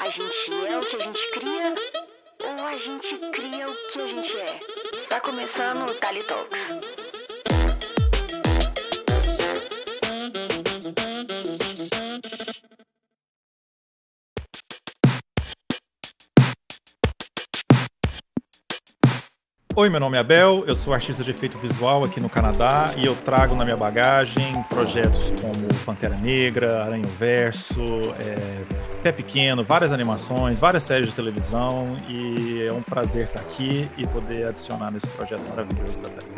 A gente é o que a gente cria ou a gente cria o que a gente é? Tá começando o Tali Talks. Oi, meu nome é Abel, eu sou artista de efeito visual aqui no Canadá e eu trago na minha bagagem projetos como Pantera Negra, Aranha Verso, é, Pé Pequeno, várias animações, várias séries de televisão e é um prazer estar aqui e poder adicionar nesse projeto maravilhoso da TV.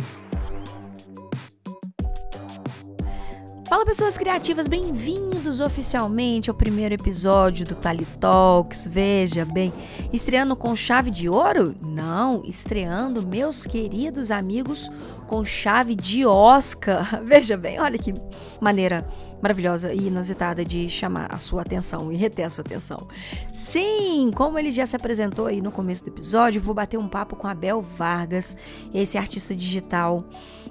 Fala pessoas criativas, bem-vindos oficialmente ao primeiro episódio do Tali Talks. Veja bem, estreando com chave de ouro? Não, estreando, meus queridos amigos, com chave de Oscar. Veja bem, olha que maneira maravilhosa e inusitada de chamar a sua atenção e reter a sua atenção. Sim, como ele já se apresentou aí no começo do episódio, vou bater um papo com Abel Vargas, esse artista digital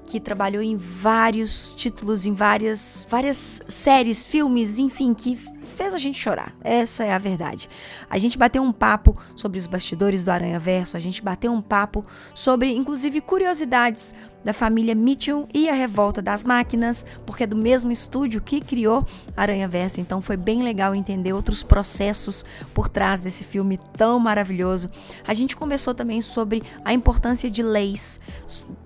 que trabalhou em vários títulos, em várias, várias séries, filmes, enfim, que fez a gente chorar. Essa é a verdade. A gente bateu um papo sobre os bastidores do Aranha Verso, a gente bateu um papo sobre, inclusive, curiosidades da família Mitchell e a Revolta das Máquinas, porque é do mesmo estúdio que criou Aranha Verso, então foi bem legal entender outros processos por trás desse filme tão maravilhoso. A gente conversou também sobre a importância de leis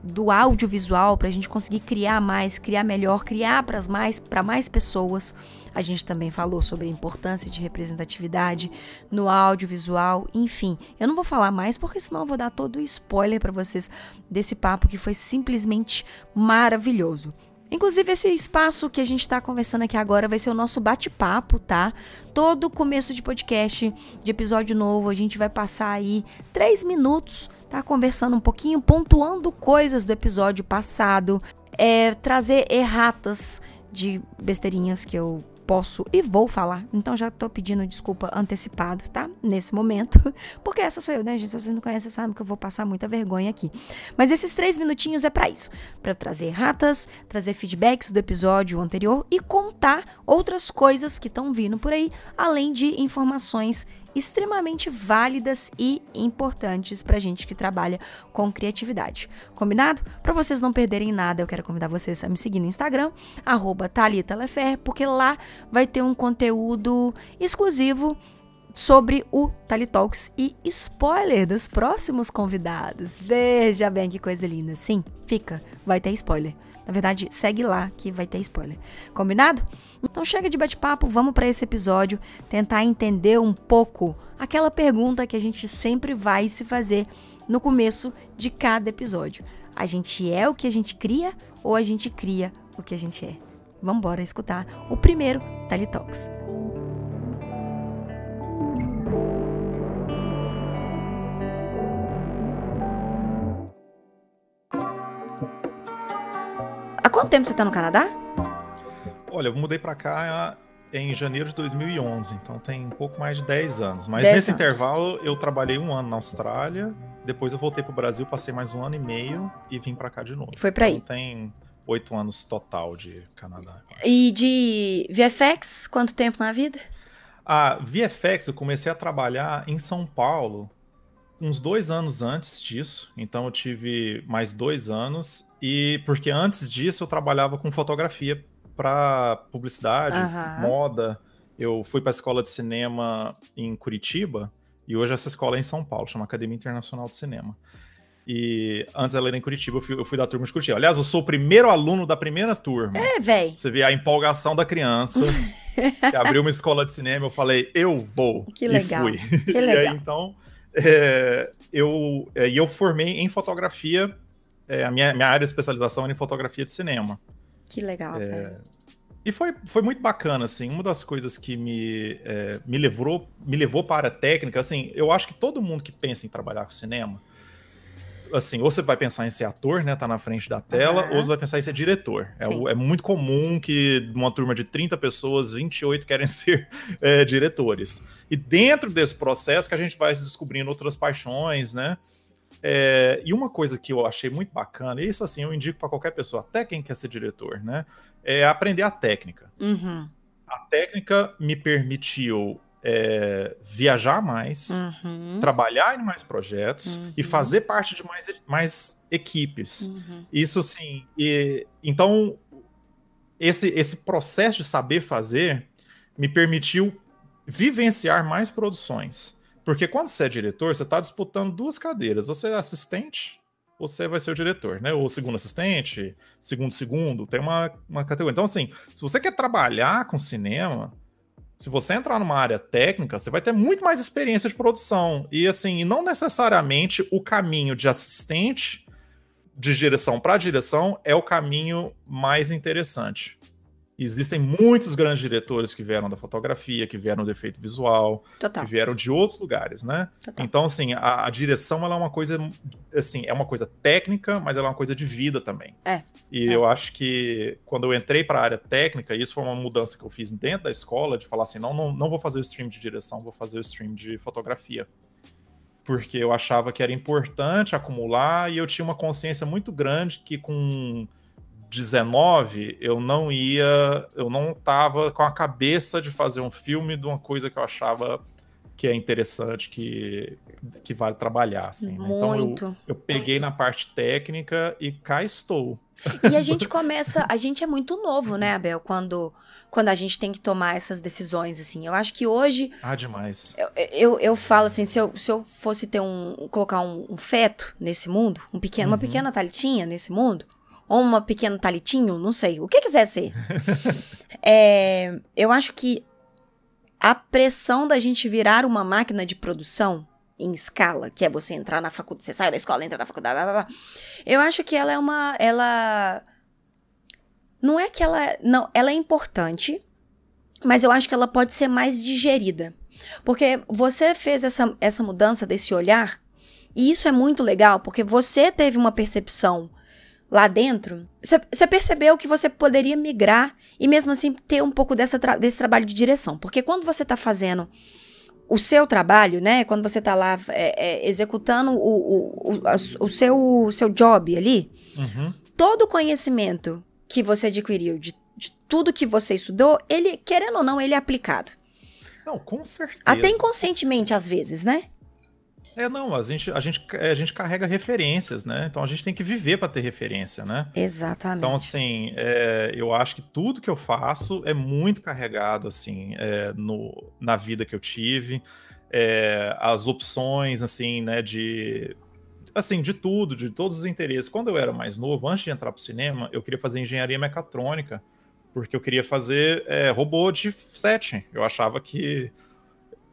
do audiovisual para a gente conseguir criar mais, criar melhor, criar para mais, mais pessoas. A gente também falou sobre a importância de representatividade no audiovisual, enfim. Eu não vou falar mais porque senão eu vou dar todo o spoiler para vocês desse papo que foi simplesmente maravilhoso. Inclusive, esse espaço que a gente está conversando aqui agora vai ser o nosso bate-papo, tá? Todo começo de podcast, de episódio novo, a gente vai passar aí três minutos, tá? Conversando um pouquinho, pontuando coisas do episódio passado, é, trazer erratas de besteirinhas que eu posso e vou falar. Então já tô pedindo desculpa antecipado, tá? Nesse momento. Porque essa sou eu, né, gente? Se vocês não conhecem, sabem que eu vou passar muita vergonha aqui. Mas esses três minutinhos é para isso. para trazer ratas, trazer feedbacks do episódio anterior e contar outras coisas que estão vindo por aí, além de informações extremamente válidas e importantes para gente que trabalha com criatividade. Combinado? Para vocês não perderem nada, eu quero convidar vocês a me seguir no Instagram, @talitalefer, porque lá vai ter um conteúdo exclusivo sobre o Tali Talks e spoiler dos próximos convidados. Veja bem que coisa linda. Sim, fica, vai ter spoiler. Na verdade, segue lá que vai ter spoiler. Combinado? Então chega de bate-papo, vamos para esse episódio tentar entender um pouco aquela pergunta que a gente sempre vai se fazer no começo de cada episódio. A gente é o que a gente cria ou a gente cria o que a gente é? Vamos embora escutar o primeiro Tali Talks. Quanto tempo você está no Canadá? Olha, eu mudei para cá em janeiro de 2011, então tem um pouco mais de 10 anos. Mas 10 nesse anos. intervalo eu trabalhei um ano na Austrália, depois eu voltei pro Brasil, passei mais um ano e meio e vim para cá de novo. Foi para aí. Então tem oito anos total de Canadá. E de VFX, quanto tempo na vida? A VFX eu comecei a trabalhar em São Paulo uns dois anos antes disso, então eu tive mais dois anos e porque antes disso eu trabalhava com fotografia para publicidade, Aham. moda. Eu fui para a escola de cinema em Curitiba e hoje essa escola é em São Paulo, chama Academia Internacional de Cinema. E antes ela era em Curitiba, eu fui, eu fui da turma de Curitiba. Aliás, eu sou o primeiro aluno da primeira turma. É, véi. Você vê a empolgação da criança, que abriu uma escola de cinema, eu falei, eu vou. Que E legal, fui. que E aí, legal. então, é, eu, é, e eu formei em fotografia, é, a minha, minha área de especialização era em fotografia de cinema. Que legal, É, velho. E foi, foi muito bacana, assim, uma das coisas que me, é, me, levou, me levou para a técnica, assim, eu acho que todo mundo que pensa em trabalhar com cinema, assim, ou você vai pensar em ser ator, né, tá na frente da tela, Aham. ou você vai pensar em ser diretor. É, é muito comum que uma turma de 30 pessoas, 28 querem ser é, diretores. E dentro desse processo que a gente vai se descobrindo outras paixões, né, é, e uma coisa que eu achei muito bacana, e isso assim eu indico para qualquer pessoa, até quem quer ser diretor, né, é aprender a técnica. Uhum. A técnica me permitiu é, viajar mais, Uhum. trabalhar em mais projetos e Uhum. fazer parte de mais, mais equipes. Uhum. Isso assim, e, então esse, esse processo de saber fazer me permitiu vivenciar mais produções. Porque quando você é diretor, você está disputando duas cadeiras. Você é assistente, você vai ser o diretor, né? Ou segundo assistente, segundo segundo, tem uma, uma categoria. Então, assim, se você quer trabalhar com cinema, se você entrar numa área técnica, você vai ter muito mais experiência de produção. E assim, não necessariamente o caminho de assistente de direção para direção é o caminho mais interessante. Existem muitos grandes diretores que vieram da fotografia, que vieram do efeito visual, Total. que vieram de outros lugares, né? total. Então, assim, a, a direção ela é uma coisa, assim, é uma coisa técnica, mas ela é uma coisa de vida também. É. E É. eu acho que quando eu entrei para a área técnica, isso foi uma mudança que eu fiz dentro da escola, de falar assim, não, não, não vou fazer o stream de direção, vou fazer o stream de fotografia. Porque eu achava que era importante acumular e eu tinha uma consciência muito grande que com 19 eu não ia, eu não tava com a cabeça de fazer um filme de uma coisa que eu achava que é interessante, que, que vale trabalhar, assim. né? Então eu, eu peguei na parte técnica e cá estou. E a gente começa, a gente é muito novo, né, Abel, quando, quando a gente tem que tomar essas decisões, assim. Eu acho que hoje, Ah, demais. eu, eu, eu falo assim, se eu, se eu fosse ter um, colocar um, um feto nesse mundo, um pequeno, uma Uhum. pequena talitinha nesse mundo, ou uma pequeno talitinho, não sei, o que quiser ser. É, eu acho que a pressão da gente virar uma máquina de produção em escala, que é você entrar na faculdade, você sai da escola, entra na faculdade, blá, blá, blá, eu acho que ela é uma, ela não é que ela não, ela é importante, mas eu acho que ela pode ser mais digerida. Porque você fez essa, essa mudança desse olhar, e isso é muito legal, porque você teve uma percepção lá dentro, você- percebeu que você poderia migrar e mesmo assim ter um pouco dessa tra- desse trabalho de direção. Porque quando você está fazendo o seu trabalho, né? Quando você está lá é, é, executando o, o, o, o seu, o seu job ali, Uhum. todo o conhecimento que você adquiriu de, de tudo que você estudou, ele, querendo ou não, ele é aplicado. Não, com certeza. Até inconscientemente, às vezes, né? É, não, a gente, a, gente, a gente carrega referências, né? Então a gente tem que viver para ter referência, né? Exatamente. Então, assim, é, eu acho que tudo que eu faço é muito carregado, assim, é, no, na vida que eu tive. É, as opções, assim, né, de... Assim, de tudo, de todos os interesses. Quando eu era mais novo, antes de entrar pro cinema, eu queria fazer engenharia mecatrônica, porque eu queria fazer é, robô de set. Eu achava que...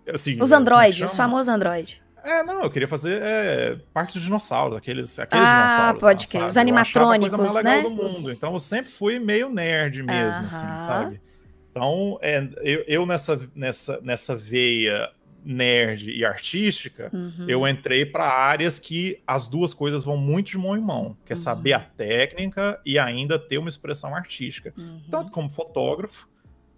Assim, Os é androides, os famosos androides. É, não, eu queria fazer é, parte dos dinossauros, aqueles, aqueles Ah, dinossauros. pode lá, crer, os Eu achava a animatrônicos, coisa mais legal né? do mundo. Então eu sempre fui meio nerd mesmo, assim, Aham. sabe? Então, é, eu, eu nessa, nessa, nessa veia nerd e artística, Uhum. eu entrei para áreas que as duas coisas vão muito de mão em mão, que é Uhum. saber a técnica e ainda ter uma expressão artística, Uhum. tanto como fotógrafo,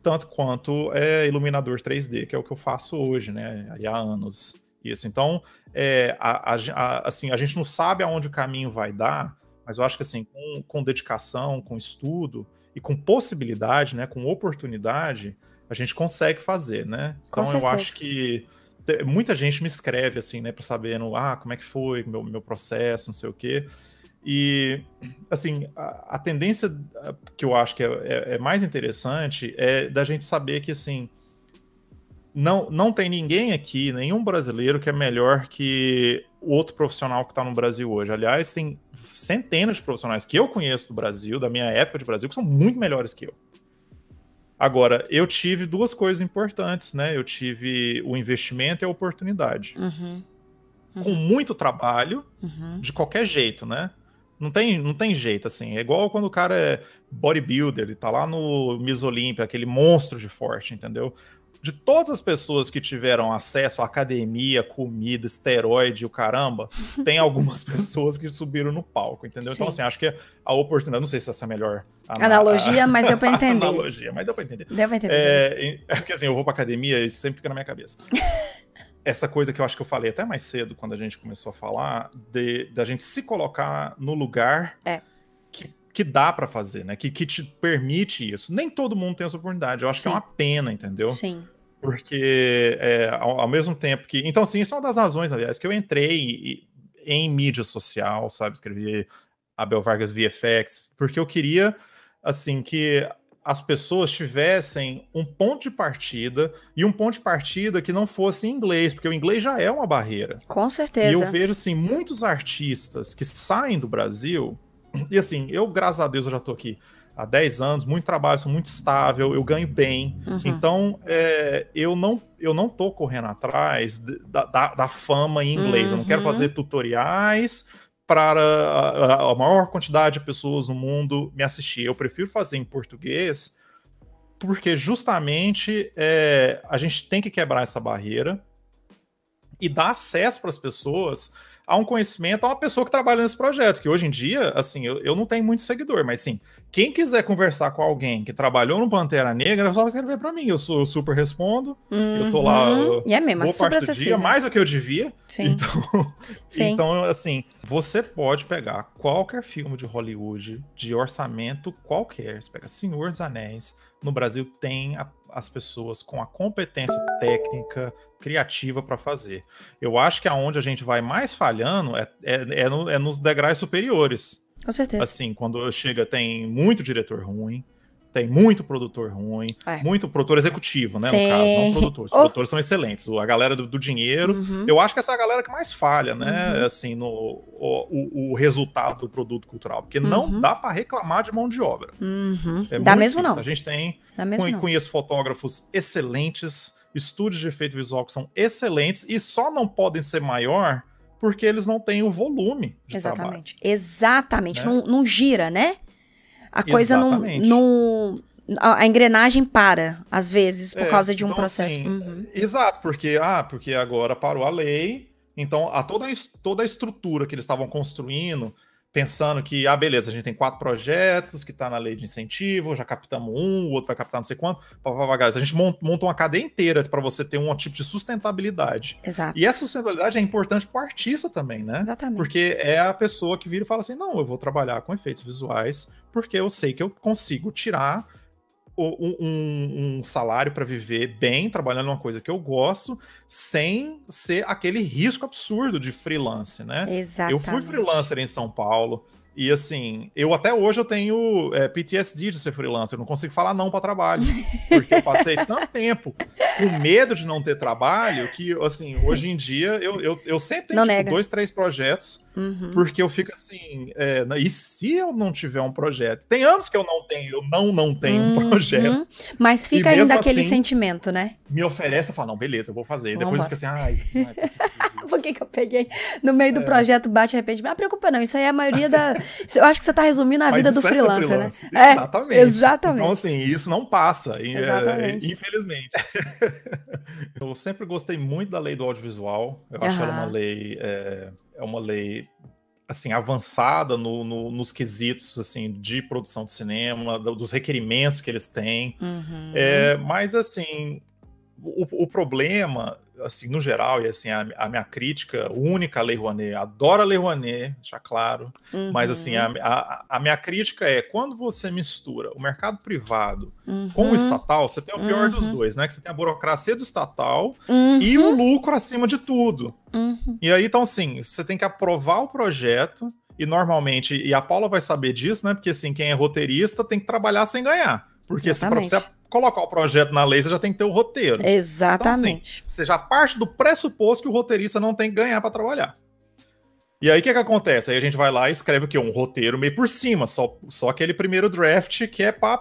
tanto quanto é, iluminador 3D, que é o que eu faço hoje, né? Há anos. Isso. Então, é, a, a, assim, a gente não sabe aonde o caminho vai dar, mas eu acho que assim, com, com dedicação, com estudo e com possibilidade, né? Com oportunidade, a gente consegue fazer, né? Com Então eu acho que muita gente me escreve assim, né, para saber, no, ah, como é que foi meu, meu processo, não sei o quê. E, assim, a, a tendência que eu acho que é, é- é mais interessante é da gente saber que, assim, não, não tem ninguém aqui, nenhum brasileiro que é melhor que o outro profissional que está no Brasil hoje. Aliás, tem centenas de profissionais que eu conheço do Brasil, da minha época de Brasil, que são muito melhores que eu. Agora, eu tive duas coisas importantes, né? Eu tive o investimento e a oportunidade. Uhum. Com muito trabalho, Uhum. de qualquer jeito, né? Não tem, não tem jeito, assim. É igual quando o cara é bodybuilder, ele tá lá no Miss Olímpia, aquele monstro de forte, entendeu? De todas as pessoas que tiveram acesso à academia, comida, esteroide, o caramba, tem algumas pessoas que subiram no palco, entendeu? Então, Sim. assim, acho que a oportunidade, não sei se essa é a melhor ana- Analogia, mas deu pra a- entender. analogia, mas deu pra entender. Deu pra entender. É, é porque assim, eu vou pra academia e isso sempre fica na minha cabeça. Essa coisa que eu acho que eu falei até mais cedo, quando a gente começou a falar, de, da gente se colocar no lugar É. que, que dá pra fazer, né? Que, que te permite isso. Nem todo mundo tem essa oportunidade. Eu acho que é Sim. uma pena, entendeu? Sim. Porque é, ao, ao, mesmo tempo que. Então, sim, isso é uma das razões, aliás, que eu entrei em mídia social, sabe? Escrevi Abel Vargas VFX, porque eu queria, assim, que as pessoas tivessem um ponto de partida e um ponto de partida que não fosse em inglês, porque o inglês já é uma barreira. Com certeza. E eu vejo assim muitos artistas que saem do Brasil e assim, eu graças a Deus eu já tô aqui há 10 anos, muito trabalho, sou muito estável, eu ganho bem. Uhum. Então, é, eu não eu não tô correndo atrás da, da, da fama em inglês. Uhum. Eu não quero uhum. fazer tutoriais para a, a, maior quantidade de pessoas no mundo me assistir. Eu prefiro fazer em português porque justamente é, a gente tem que quebrar essa barreira e dar acesso para as pessoas a um conhecimento a uma pessoa que trabalha nesse projeto, que hoje em dia, assim, eu, eu não tenho muito seguidor, mas sim, quem quiser conversar com alguém que trabalhou no Pantera Negra, é só escrever para mim, eu sou eu super respondo, uhum. eu tô lá uhum. e é mesmo, é super acessível. Dia, mais do que eu devia. Sim. Então, sim. então, assim, você pode pegar qualquer filme de Hollywood, de orçamento qualquer, você pega Senhor dos Anéis, no Brasil tem a, as pessoas com a competência técnica, criativa para fazer. Eu acho que aonde a gente vai mais falhando é, é, é, no, é nos degraus superiores. Com certeza. Assim, quando chega, tem muito diretor ruim, tem muito produtor ruim, é. muito produtor executivo, né? Sim. No caso, não produtor. Os oh. produtores são excelentes. A galera do, do dinheiro, uhum. eu acho que essa é a galera que mais falha, né? Uhum. Assim, no o, o, resultado do produto cultural. Porque uhum. não dá para reclamar de mão de obra. Uhum. É dá mesmo difícil. não. A gente tem. com, conheço fotógrafos excelentes, estúdios de efeito visual que são excelentes e só não podem ser maior porque eles não têm o volume de Exatamente. Trabalho. Exatamente. Né? Não, não gira, né? A coisa não, não. A engrenagem para, às vezes, por é, causa de um então, processo. Assim, uhum. Exato, porque, ah, porque agora parou a lei, então a toda, toda a estrutura que eles estavam construindo pensando que, ah, beleza, a gente tem quatro projetos que está na lei de incentivo, já captamos um, o outro vai captar não sei quanto, papapá, a gente monta uma cadeia inteira para você ter um tipo de sustentabilidade. Exato. E essa sustentabilidade é importante para o artista também, né? Exatamente. Porque é a pessoa que vira e fala assim, não, eu vou trabalhar com efeitos visuais porque eu sei que eu consigo tirar um, um, um salário para viver bem, trabalhando uma coisa que eu gosto, sem ser aquele risco absurdo de freelance, né? Exatamente. Eu fui freelancer em São Paulo, e assim, eu até hoje eu tenho é, PTSD de ser freelancer, eu não consigo falar não para trabalho, porque eu passei tanto tempo com medo de não ter trabalho que, assim, hoje em dia eu, eu, eu sempre tenho tipo, dois, três projetos Uhum. Porque eu fico assim, é, e se eu não tiver um projeto? Tem anos que eu não tenho, eu não não tenho uhum. um projeto. Mas fica ainda aquele assim, sentimento, né? Me oferece, eu falo, não, beleza, eu vou fazer. Vamos Depois fica assim, ai, ai por que, que eu peguei no meio do é. projeto, bate de repente? Mas preocupa não, isso aí é a maioria da... eu acho que você está resumindo a vida do é freelancer, né? É, exatamente. exatamente. Então, assim, isso não passa, é, exatamente. infelizmente. eu sempre gostei muito da lei do audiovisual. Eu acho ela uma lei... É uma lei assim avançada no, no, nos quesitos assim de produção de cinema, dos requerimentos que eles têm. Uhum. É, mas assim, o, o, problema, assim, no geral, e assim, a, a, minha crítica única à Lei Rouanet, adoro a Lei Rouanet, já claro, uhum. mas assim, a, a, a, minha crítica é quando você mistura o mercado privado uhum. com o estatal, você tem o pior dos uhum. dois, né? Que você tem a burocracia do estatal e o uhum. lucro acima de tudo. Uhum. E aí, então, assim, você tem que aprovar o projeto, e normalmente, e a Paula vai saber disso, né? Porque assim, quem é roteirista tem que trabalhar sem ganhar. Porque Exatamente. se você colocar o projeto na lei, você já tem que ter o roteiro. Exatamente. Então, assim, você já parte do pressuposto que o roteirista não tem que ganhar para trabalhar. E aí o que, que acontece? Aí a gente vai lá e escreve o quê? Um roteiro meio por cima, só, só aquele primeiro draft que é pra,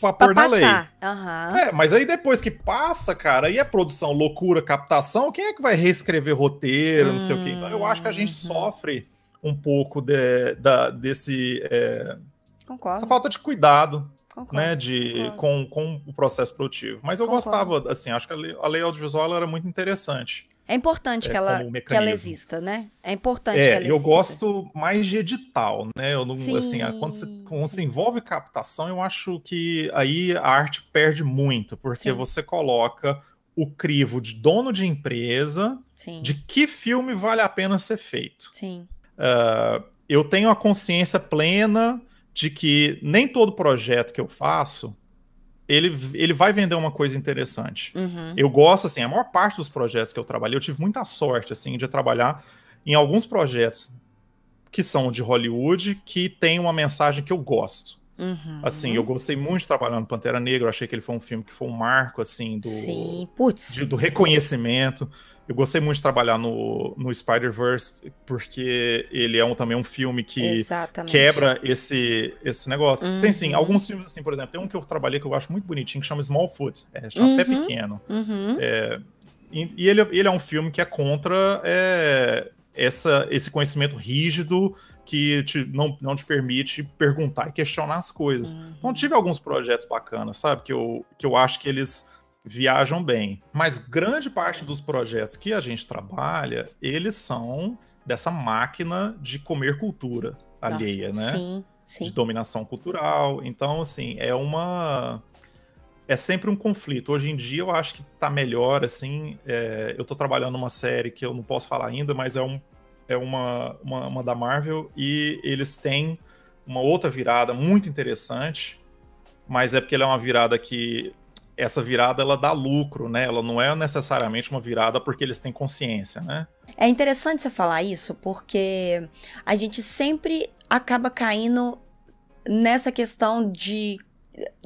pra, pra pôr na lei. Uhum. É, mas aí depois que passa, cara, aí é produção, loucura, captação, quem é que vai reescrever roteiro, não sei o quê? Então eu acho que a gente uhum. sofre um pouco de, da, desse. É, Concordo. Essa falta de cuidado Concordo, né, de, com, com o processo produtivo. Mas eu Concordo. gostava, assim, acho que a lei, a lei audiovisual era muito interessante. É importante é, que, ela, que ela exista, né? É importante é, que ela eu exista. Eu gosto mais de edital, né? Eu não, sim, assim, quando, você, quando você envolve captação, eu acho que aí a arte perde muito, porque sim. você coloca o crivo de dono de empresa sim. de que filme vale a pena ser feito. Sim. Uh, eu tenho a consciência plena de que nem todo projeto que eu faço ele, ele vai vender uma coisa interessante. Uhum. Eu gosto, assim, a maior parte dos projetos que eu trabalhei, eu tive muita sorte, assim, de trabalhar em alguns projetos que são de Hollywood que tem uma mensagem que eu gosto. Uhum. Assim, eu gostei muito de trabalhar no Pantera Negra, eu achei que ele foi um filme que foi um marco, assim, do, Sim, putz. de- do reconhecimento. Eu gostei muito de trabalhar no, no Spider-Verse, porque ele é um, também um filme que Exatamente. quebra esse, esse negócio. Tem sim, Uhum. alguns filmes assim, por exemplo, tem um que eu trabalhei que eu acho muito bonitinho, que chama Smallfoot, é, chama Pé Uhum. Pequeno. Uhum. E, e ele, ele é um filme que é contra é, essa, esse conhecimento rígido que te- não, não te permite perguntar e questionar as coisas. Uhum. Então tive alguns projetos bacanas, sabe? Que eu, que eu acho que eles viajam bem. Mas grande parte dos projetos que a gente trabalha, eles são dessa máquina de comer cultura Nossa, alheia, né? Sim, de sim. dominação cultural. Então, assim, é uma. É sempre um conflito. Hoje em dia eu acho que tá melhor, assim. é, Eu tô trabalhando numa série que eu não posso falar ainda, mas é, um, é uma, uma, uma da Marvel e eles têm uma outra virada muito interessante, mas é porque ela é uma virada que. Essa virada ela dá lucro, né? Ela não é necessariamente uma virada porque eles têm consciência, né? É interessante você falar isso, porque a gente sempre acaba caindo nessa questão de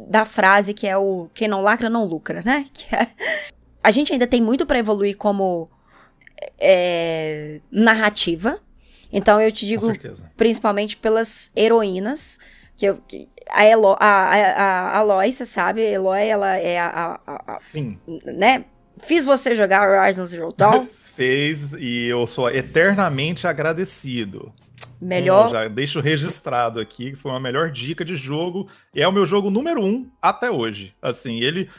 da frase que é o quem não lacra não lucra, né? É- a gente ainda tem muito para evoluir como é, narrativa. Então eu te digo principalmente pelas heroínas, que, eu, que a, Elo, a, a, a Aloy, você sabe, a Eloy, ela é a, a- a- Sim. né? Fiz você jogar Horizon Zero Dawn, Fez e eu sou eternamente agradecido. melhor Eu já deixo registrado aqui que foi uma melhor dica de jogo. É o meu jogo número um até hoje. Assim, ele.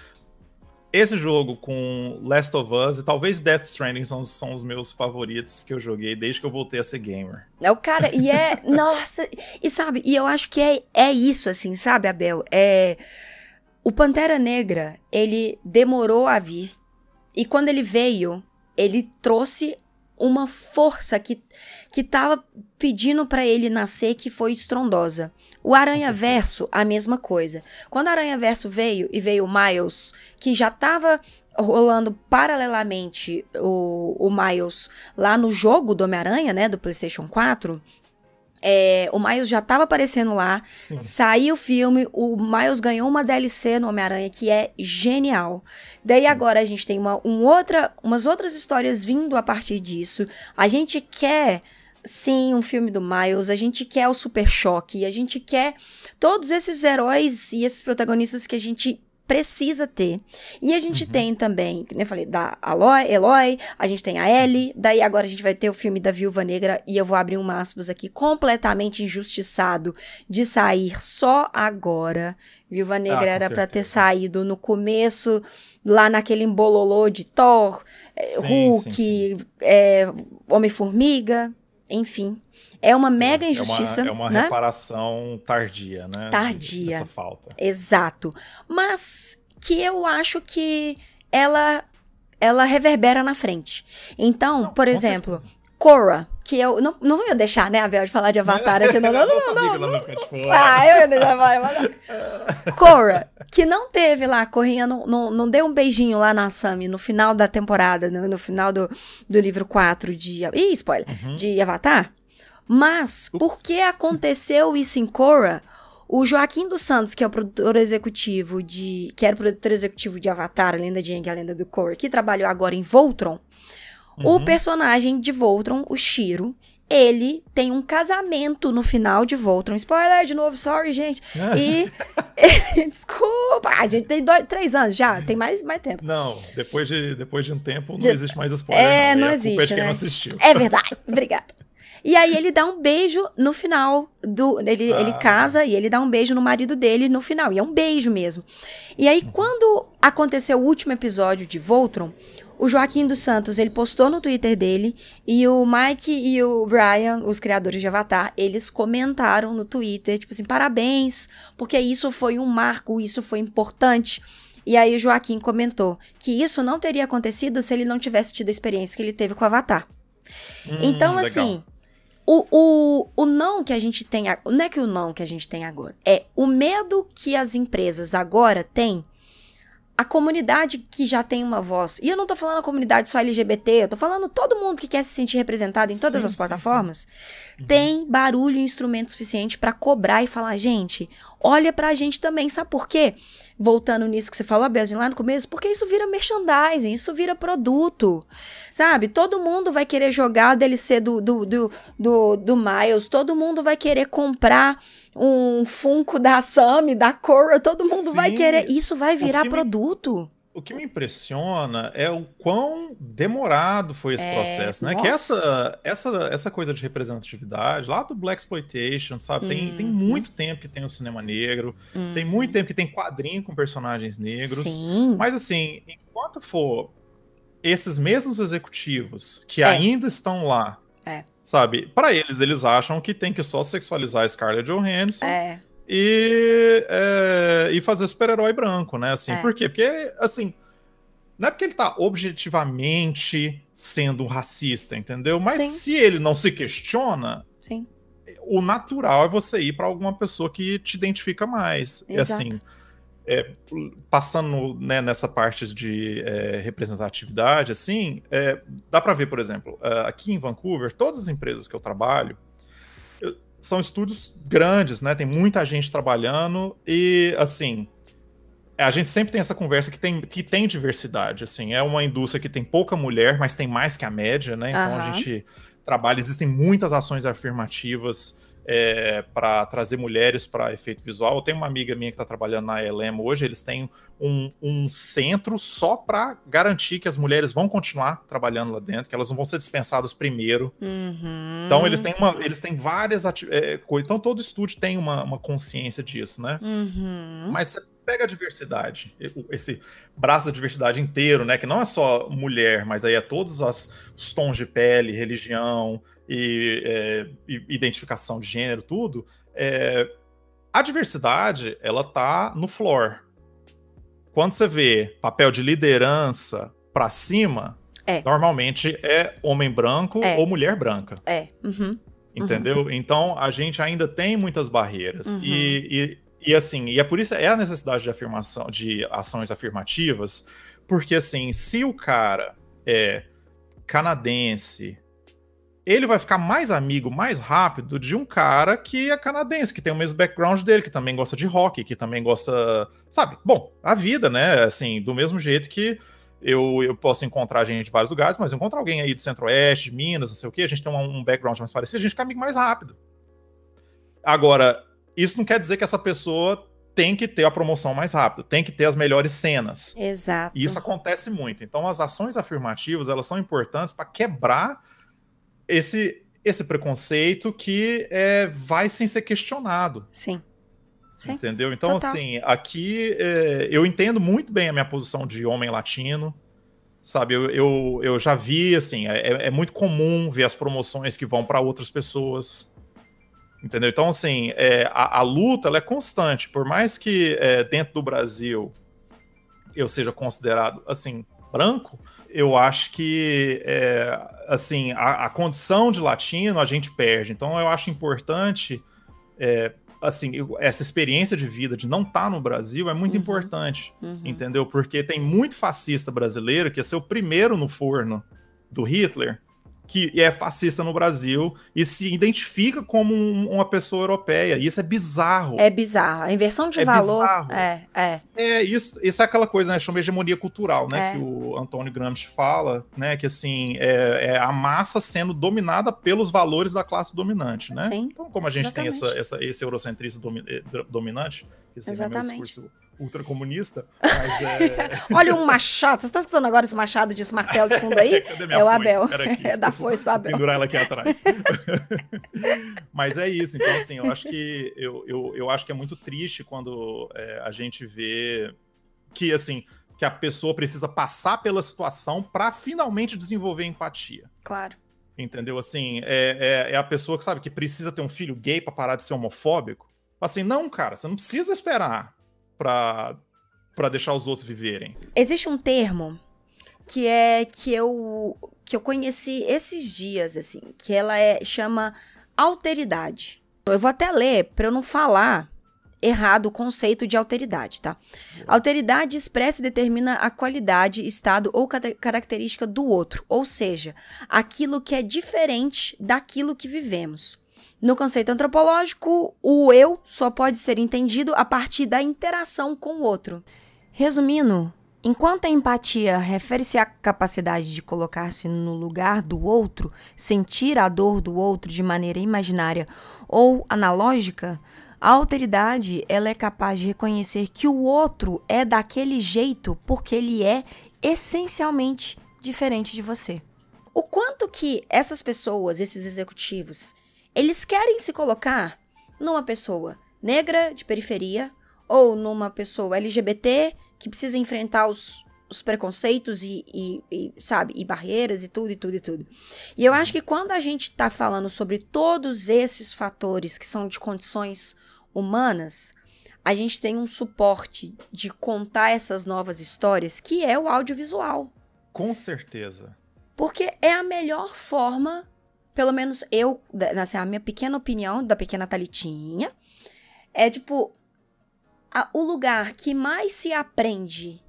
Esse jogo com Last of Us e talvez Death Stranding são, são os meus favoritos que eu joguei desde que eu voltei a ser gamer. É o cara, e é. nossa! E sabe, e eu acho que é, é isso, assim, sabe, Abel? É. O Pantera Negra, ele demorou a vir. E quando ele veio, ele trouxe uma força que, que tava pedindo pra ele nascer, que foi estrondosa. O Aranha Verso, a mesma coisa. Quando o Aranha Verso veio e veio o Miles, que já tava rolando paralelamente o, o Miles lá no jogo do Homem-Aranha, né, do PlayStation 4, é, o Miles já tava aparecendo lá, Sim. saiu o filme, o Miles ganhou uma DLC no Homem-Aranha que é genial. Daí agora a gente tem uma, um outra, umas outras histórias vindo a partir disso. A gente quer, sim, um filme do Miles, a gente quer o Super Choque, a gente quer todos esses heróis e esses protagonistas que a gente precisa ter. E a gente Uhum. tem também, como eu falei, da Aloy, Eloy, a gente tem a Ellie, daí agora a gente vai ter o filme da Viúva Negra, e eu vou abrir um aspas aqui, completamente injustiçado de sair só agora. Viúva Negra Ah, era pra ter saído no começo, lá naquele embololô de Thor, eh, Sim, Hulk, eh, Homem-Formiga, enfim. É uma mega É uma- injustiça, É uma, né? reparação tardia, né? Tardia. Essa falta. Exato. Mas que eu acho que ela ela reverbera na frente. Então, Não, por exemplo, Korra, que eu não, não vou deixar, né, Abel, de falar de Avatar aqui, não, não, não, não, de fora. ah, eu ia deixar falar, mas... Korra, que não teve lá, Corrinha não, não, não deu um beijinho lá na Sami no final da temporada, no, no final do, do livro 4 de... Ih, spoiler! Uhum. De Avatar. Mas, Ups. por que aconteceu isso em Korra? O Joaquim dos Santos, que é o produtor executivo de... Que era o produtor executivo de Avatar, a Lenda de Aang e a Lenda do Korra, que trabalhou agora em Voltron, o Uhum. personagem de Voltron, o Shiro, ele tem um casamento no final de Voltron. Spoiler de novo, sorry, gente. E. Desculpa, a gente tem dois, três anos já, tem mais, mais tempo. Não, depois de, depois de um tempo não Já- existe mais spoiler. É, não, não culpa existe, de quem né? não assistiu. É verdade, obrigada. E aí ele dá um beijo no final do. Ele, Ah. ele casa e ele dá um beijo no marido dele no final. E é um beijo mesmo. E aí, Uhum. quando aconteceu o último episódio de Voltron, o Joaquim dos Santos, ele postou no Twitter dele e o Mike e o Brian, os criadores de Avatar, eles comentaram no Twitter, tipo assim, parabéns, porque isso foi um marco, isso foi importante. E aí o Joaquim comentou que isso não teria acontecido se ele não tivesse tido a experiência que ele teve com o Avatar. Hum, Então, legal. assim, o, o, o não que a gente tem. Não é que o não que a gente tem agora. É o medo que as empresas agora têm. A comunidade que já tem uma voz. E eu não tô falando a comunidade só LGBT, eu tô falando todo mundo que quer se sentir representado em todas Sim, as sim, plataformas. Uhum. Tem barulho e instrumento suficiente pra cobrar e falar, gente, olha pra gente também. Sabe por quê? Voltando nisso que você falou, Belzinho, lá no começo, porque isso vira merchandising, isso vira produto. Sabe? Todo mundo vai querer jogar a DLC do, do, do, do, do Miles, todo mundo vai querer comprar um Funko da Sammy, da Cora, todo mundo vai Sim. querer. Isso vai virar que me- produto. O que me impressiona é o quão demorado foi esse É, processo, né? Que nossa. essa, essa, essa coisa de representatividade, lá do Black Exploitation, sabe? Tem, tem Uhum. muito tempo que tem o cinema negro, tem muito tempo que tem quadrinho com personagens negros. Sim. Mas assim, enquanto for esses mesmos executivos que É. ainda estão lá, É. sabe? Pra eles, eles acham que tem que só sexualizar a Scarlett Johansson É. e, é, e fazer super-herói branco, né? Assim, É. por quê? Porque, assim, não é porque ele tá objetivamente sendo um racista, entendeu? Mas Sim. se ele não se questiona, Sim. o natural é você ir pra alguma pessoa que te identifica mais. E, Exato. assim, é, passando né, nessa parte de é, representatividade, assim, é, dá pra ver, por exemplo, é, aqui em Vancouver, todas as empresas que eu trabalho eu- são estúdios grandes, né? Tem muita gente trabalhando e, assim, a gente sempre tem essa conversa que tem, que tem diversidade, assim, é uma indústria que tem pouca mulher, mas tem mais que a média, né? Então Aham. a gente trabalha, existem muitas ações afirmativas para trazer mulheres para efeito visual. Eu tenho uma amiga minha que está trabalhando na ELM hoje, eles têm um, um centro só para garantir que as mulheres vão continuar trabalhando lá dentro, que elas não vão ser dispensadas primeiro. Uhum. Então eles têm, uma, eles têm várias é, coisas. Então todo estúdio tem uma, uma consciência disso, né? Uhum. Mas você pega a diversidade, esse braço da diversidade inteiro, né? Que não é só mulher, mas aí é todos as- os tons de pele, religião e, é, e identificação de gênero, tudo. é, a diversidade, ela tá no floor. Quando você vê papel de liderança pra cima, É. normalmente é homem branco É. ou mulher branca. É. Uhum. Entendeu? Então a gente ainda tem muitas barreiras. Uhum. E, e, e, assim, e é por isso é a necessidade de afirmação, de ações afirmativas, porque assim, se o cara é canadense, ele vai ficar mais amigo, mais rápido de um cara que é canadense, que tem o mesmo background dele, que também gosta de rock, que também gosta. Sabe? Bom, a vida, né? Assim, do mesmo jeito que eu, eu posso encontrar gente de vários lugares, mas eu encontrar alguém aí do Centro-Oeste, de Minas, não sei o quê, a gente tem um, um background mais parecido, a gente fica amigo mais rápido. Agora, isso não quer dizer que essa pessoa tem que ter a promoção mais rápido, tem que ter as melhores cenas. Exato. E isso acontece muito. Então, as ações afirmativas, elas são importantes para quebrar esse, esse preconceito que é, vai sem ser questionado. Sim. Sim. Entendeu? Então, Total. assim, aqui é, eu entendo muito bem a minha posição de homem latino. Sabe, eu, eu, eu já vi, assim, é, é muito comum ver as promoções que vão para outras pessoas. Entendeu? Então, assim, é, a, a luta ela é constante. Por mais que é, dentro do Brasil eu seja considerado, assim, branco, eu acho que, é, assim, a, a condição de latino a gente perde. Então, eu acho importante é, assim, eu- essa experiência de vida de não estar no Brasil é muito Uhum. importante, Uhum. entendeu? Porque tem muito fascista brasileiro que é ser o primeiro no forno do Hitler, que é fascista no Brasil e se identifica como um- uma pessoa europeia. E isso é bizarro. É bizarro. A inversão de É valor. bizarro. É, é. É, isso, isso é aquela coisa, né? Chama hegemonia cultural, né? É. Que o Antônio Gramsci fala, né? Que assim, é, é a massa sendo dominada pelos valores da classe dominante, né? Sim, Então, como a gente tem essa, exatamente. essa- esse eurocentrista domi- eh, dominante, que esse é meu Exatamente. discurso ultracomunista, mas é. Olha um machado. Vocês estão escutando agora esse machado de esse martelo de fundo aí? Cadê minha É o? Abel. É da foice do Abel. pendurar ela aqui atrás. Mas é isso. Então, assim, eu acho que eu, eu, eu acho que é muito triste quando é, a gente vê que, assim, que a pessoa precisa passar pela situação para finalmente desenvolver empatia. Claro. Entendeu? Assim, é, é, é a pessoa que sabe que precisa ter um filho gay para parar de ser homofóbico. Assim, não, cara, você não precisa esperar pra, pra deixar os outros viverem. Existe um termo que é que eu que eu conheci esses dias assim, que ela é chama alteridade. Eu vou até ler para eu não falar errado o conceito de alteridade, tá? Alteridade expressa e determina a qualidade, estado ou característica do outro, ou seja, aquilo que é diferente daquilo que vivemos. No conceito antropológico, o eu só pode ser entendido a partir da interação com o outro. Resumindo, enquanto a empatia refere-se à capacidade de colocar-se no lugar do outro, sentir a dor do outro de maneira imaginária ou analógica, a alteridade, ela é capaz de reconhecer que o outro é daquele jeito porque ele é essencialmente diferente de você. O quanto que essas pessoas, esses executivos, eles querem se colocar numa pessoa negra de periferia ou numa pessoa LGBT que precisa enfrentar os, os preconceitos e, e, e, sabe, e barreiras e tudo, e tudo, e tudo. E eu acho que quando a gente está falando sobre todos esses fatores que são de condições humanas, a gente tem um suporte de contar essas novas histórias que é o audiovisual. Com certeza. Porque é a melhor forma, pelo menos eu, assim, a minha pequena opinião da pequena Talitinha, é tipo a, o lugar que mais se aprende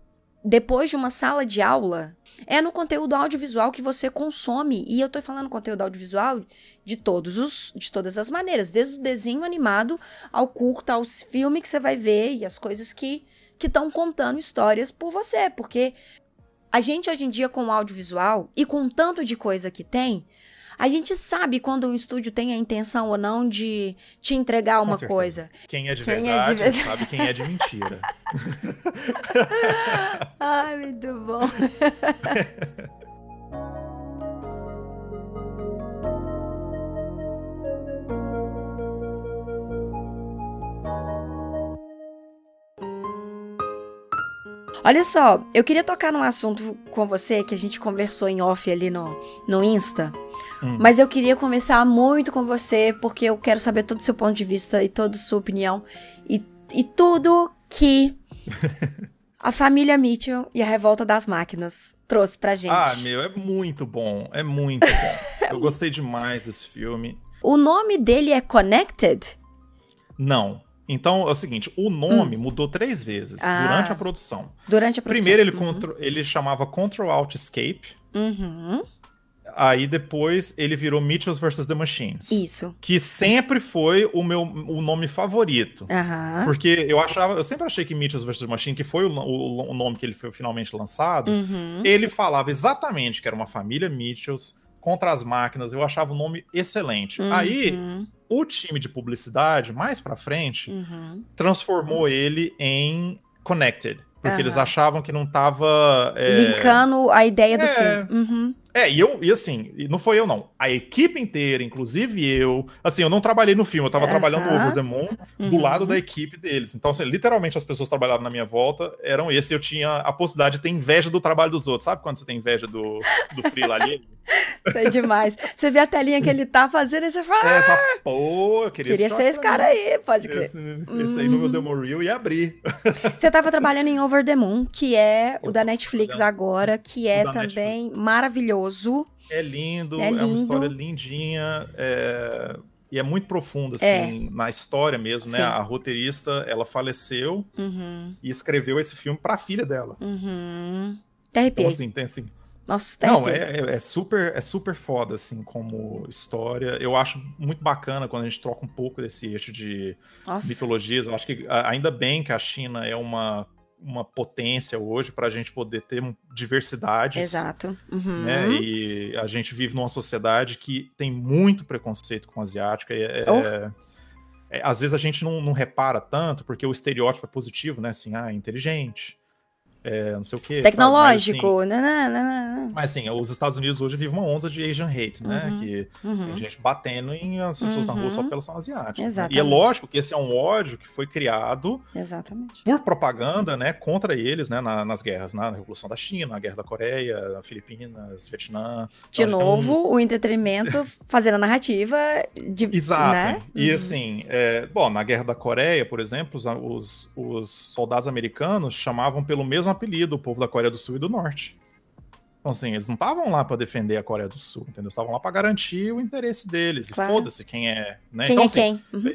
depois de uma sala de aula é no conteúdo audiovisual que você consome. E eu tô falando conteúdo audiovisual de todos os de todas as maneiras, desde o desenho animado ao curto, aos filmes que você vai ver e as coisas que que estão contando histórias por você, porque a gente hoje em dia com o audiovisual e com tanto de coisa que tem, a gente sabe quando um estúdio tem a intenção ou não de te entregar uma coisa. Quem é de quem verdade, é de verdade sabe quem é de mentira. Ai, muito bom. Olha só, eu queria tocar num assunto com você que a gente conversou em off ali no, no Insta. Hum. Mas eu queria conversar muito com você porque eu quero saber todo o seu ponto de vista e toda a sua opinião e, e tudo que a família Mitchell e a Revolta das Máquinas trouxe pra gente. Ah, meu, é muito bom. É muito bom. eu gostei demais desse filme. O nome dele é Connected? Não. Então é o seguinte, o nome hum. mudou três vezes ah, durante a produção. Durante a produção. Primeiro ele, uhum. ele chamava Control Alt Escape. Uhum. Aí depois ele virou Mitchells vs. The Machines. Isso. Que sempre foi o meu o nome favorito. Uhum. Porque eu achava, eu sempre achei que Mitchells vs. The Machine, que foi o, o, o, nome que ele foi finalmente lançado, uhum. ele falava exatamente que era uma família Mitchells contra as máquinas. Eu achava o nome excelente. Uhum. Aí o time de publicidade, mais pra frente, uhum. transformou ele em Connected. Porque uhum. eles achavam que não tava. É... Linkando a ideia do é... filme. Uhum. É, e eu, e assim, não foi eu não. A equipe inteira, inclusive eu. Assim, eu não trabalhei no filme, eu tava trabalhando no Over the Moon do uhum. lado da equipe deles. Então, assim, literalmente as pessoas trabalhavam na minha volta eram esse. Eu tinha a possibilidade de ter inveja do trabalho dos outros. Sabe quando você tem inveja do, do free ali? Sei demais. Você vê a telinha que ele tá fazendo e você fala. É, fala, pô, eu queria, queria ser esse cara aí, pode crer. Esse, esse aí no meu uhum. Demo Reel ia abrir. Você tava trabalhando em Over the Moon, que é o da Netflix agora, que é também Netflix. maravilhoso. É lindo, é, lindo. é uma história lindinha. É... E é muito profunda, assim, é. na história mesmo, né? Sim. A roteirista, ela faleceu uhum. e escreveu esse filme pra filha dela. Uhum. Até arrepiei. Então, assim, tem assim... Nossa, até Não, é, é, é, super, é super foda, assim, como história. Eu acho muito bacana quando a gente troca um pouco desse eixo de Nossa. mitologias. Eu acho que ainda bem que a China é uma uma potência hoje para a gente poder ter diversidades. Exato. Uhum. Né? E a gente vive numa sociedade que tem muito preconceito com o asiático. É, oh. é, é, às vezes a gente não, não, repara tanto, porque o estereótipo é positivo, né? Assim, ah, é inteligente, é, não sei o que. Tecnológico, mas, assim, não, não, não, mas assim, os Estados Unidos hoje vivem uma onda de Asian hate, né? Uhum, que uhum. tem gente batendo em as pessoas uhum. na rua só uhum. porque elas são asiáticas. Exatamente. Né? E é lógico que esse é um ódio que foi criado Exatamente. por propaganda, né? Contra eles, né? Na, nas guerras, na Revolução da China, na Guerra da Coreia, Filipinas, Vietnã. De então, novo, o entretenimento fazendo a narrativa de. Exato. Né? E uhum. assim, é... bom, na Guerra da Coreia, por exemplo, os, os soldados americanos chamavam pelo mesmo apelido o povo da Coreia do Sul e do Norte. Então, assim, eles não estavam lá para defender a Coreia do Sul, entendeu? Estavam lá para garantir o interesse deles. Claro. E foda-se quem é, né? Quem então, é assim, quem? Uhum.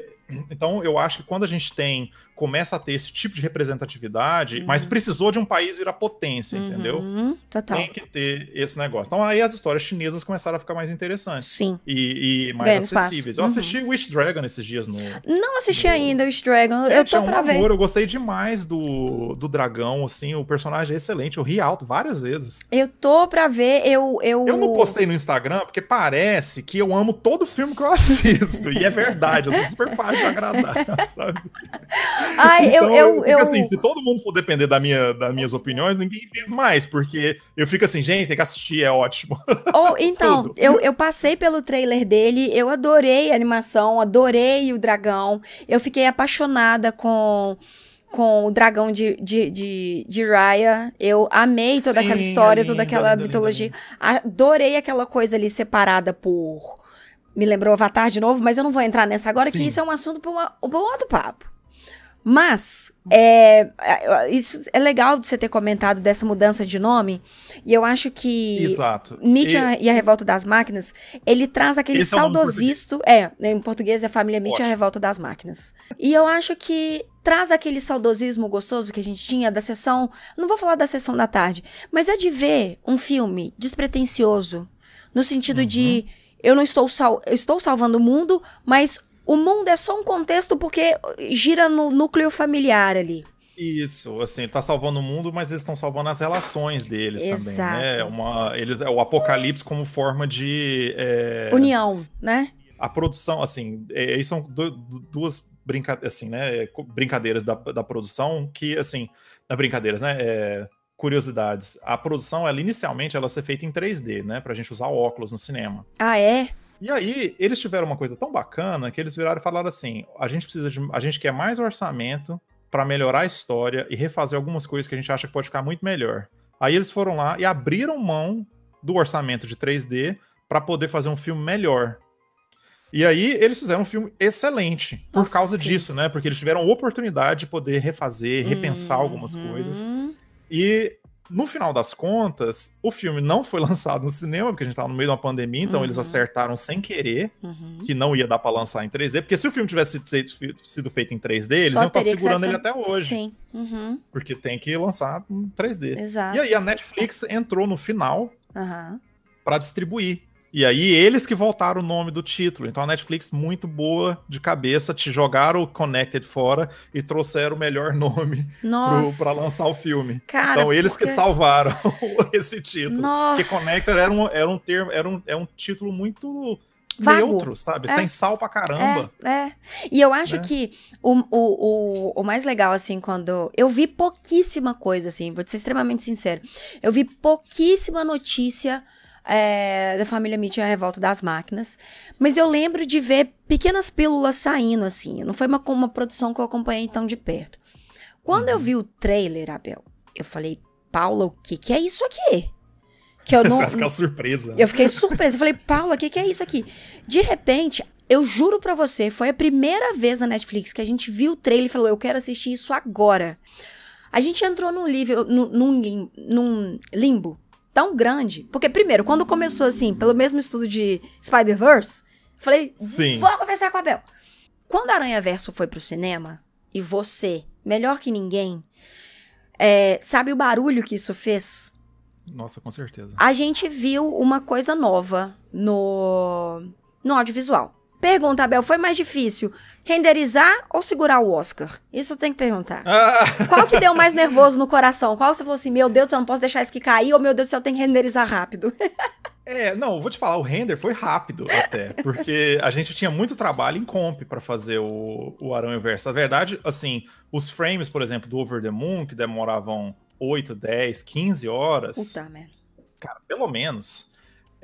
Então, eu acho que quando a gente tem, começa a ter esse tipo de representatividade, mas precisou de um país virar potência, entendeu? Uhum. Total. Tem que ter esse negócio. Então, aí as histórias chinesas começaram a ficar mais interessantes Sim. e, e mais espaço. acessíveis. Eu Uhum. assisti Wish Dragon esses dias no. Não assisti No- ainda o Dragon. Eu Gente, tô é um pra ver. amor, eu gostei demais do, do dragão, assim, o personagem é excelente, eu ri alto várias vezes. Eu tô pra ver. Eu. Eu, Eu não postei no Instagram porque parece que eu amo todo filme que eu assisto. e é verdade, eu sou super fácil de agradar, sabe? Ai, eu. Então, eu, fico eu... assim, se todo mundo for depender da minha, das minhas opiniões, ninguém vive mais, porque eu fico assim, gente, tem que assistir, é ótimo. Ou, então, eu, eu passei pelo trailer dele, eu adorei a animação, adorei o dragão. Eu fiquei apaixonada com, com o dragão de, de, de, de Raya. Eu amei toda Sim, aquela história, é toda aquela lindo, mitologia. Adorei aquela coisa ali separada por. Me lembrou Avatar de novo, mas eu não vou entrar nessa agora, que Sim. isso é um assunto para um outro papo. Mas, é, é, isso é legal de você ter comentado dessa mudança de nome, e eu acho que Exato. Mitch E- e a Revolta das Máquinas, ele traz aquele é o nome em saudosisto. É, em português é Família Mitch e a. Revolta das Máquinas. E eu acho que traz aquele saudosismo gostoso que a gente tinha da sessão. Não vou falar da sessão da tarde, mas é de ver um filme despretensioso. No sentido de eu não estou, sal, eu estou salvando o mundo, mas o mundo é só um contexto porque gira no núcleo familiar ali. Isso, assim, ele tá salvando o mundo, mas eles estão salvando as relações deles Exato. também, né? É Uma, eles, é o apocalipse como forma de. é, União, né? a produção, assim, é, aí são du- du- duas brinca assim, né, brincadeiras da, da produção que, assim, não é brincadeiras, né, é, curiosidades. A produção, ela inicialmente, ela ser feita em 3D, né, pra gente usar óculos no cinema. Ah, é? E aí, eles tiveram uma coisa tão bacana que eles viraram e falaram assim: a gente precisa de. A gente quer mais orçamento pra melhorar a história e refazer algumas coisas que a gente acha que pode ficar muito melhor. Aí eles foram lá e abriram mão do orçamento de 3D pra poder fazer um filme melhor. E aí eles fizeram um filme excelente por Nossa, causa sim. disso, né? Porque eles tiveram oportunidade de poder refazer, repensar algumas Uhum. coisas. E no final das contas, o filme não foi lançado no cinema, porque a gente tava no meio de uma pandemia, então eles Uhum. acertaram sem querer Uhum. que não ia dar pra lançar em 3D, porque se o filme tivesse sido, feito em 3D, eles Só iam estar ser segurando ele até hoje, Sim. Uhum. porque tem que lançar em 3D. Exato. E aí a Netflix entrou no final Aham. pra distribuir. E aí eles que voltaram o nome do título. Então a Netflix muito boa de cabeça, te jogaram o Connected fora e trouxeram o melhor nome pra lançar o filme. Cara, então eles porque- que salvaram esse título. Nossa. Porque Connected era um, era um termo, era um, é um título muito Vago. neutro, sabe? É. Sem sal pra caramba. É, é. E eu acho Né? que o, o, o, o mais legal, assim, quando. Eu vi pouquíssima coisa, assim, vou ser extremamente sincero. Eu vi pouquíssima notícia é, da família Mitchell e a revolta das máquinas. Mas eu lembro de ver pequenas pílulas saindo, assim. Não foi uma, uma produção que eu acompanhei tão de perto. Quando Uhum. eu vi o trailer, Abel, eu falei, Paula, o que, que é isso aqui? Que eu não. Você vai ficar surpresa. Eu fiquei surpresa. Eu falei, Paula, o que, que é isso aqui? De repente, eu juro pra você, foi a primeira vez na Netflix que a gente viu o trailer e falou, eu quero assistir isso agora. A gente entrou num, nível, num, num num limbo tão grande. Porque, primeiro, quando começou assim, pelo mesmo estudo de Spider-Verse, falei, Sim. vou conversar com a Bel. Quando Aranha Verso foi pro cinema, e você, melhor que ninguém, é, sabe o barulho que isso fez? Nossa, com certeza. a gente viu uma coisa nova no, no audiovisual. Pergunta, Abel, foi mais difícil renderizar ou segurar o Oscar? Isso eu tenho que perguntar. Ah, Qual que deu mais nervoso no coração? Qual você falou assim, meu Deus eu não posso deixar isso aqui cair, ou meu Deus eu tenho que renderizar rápido? é, não, vou te falar, o render foi rápido até, porque a gente tinha muito trabalho em comp pra fazer o, o Aranha Verso. A verdade, assim, os frames, por exemplo, do Over the Moon, que demoravam 8, 10, 15 horas, Puta merda. cara, pelo menos,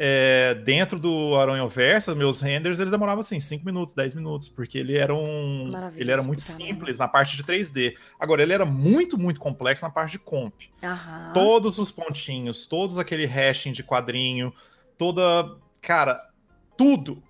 é, dentro do Aranha Verso, meus renders, eles demoravam assim, 5 minutos, 10 minutos, porque ele era um. Ele era muito simples na parte de 3D. Agora, ele era muito, muito complexo na parte de comp. Aham. Todos os pontinhos, todos aquele hashing de quadrinho, toda. Cara, tudo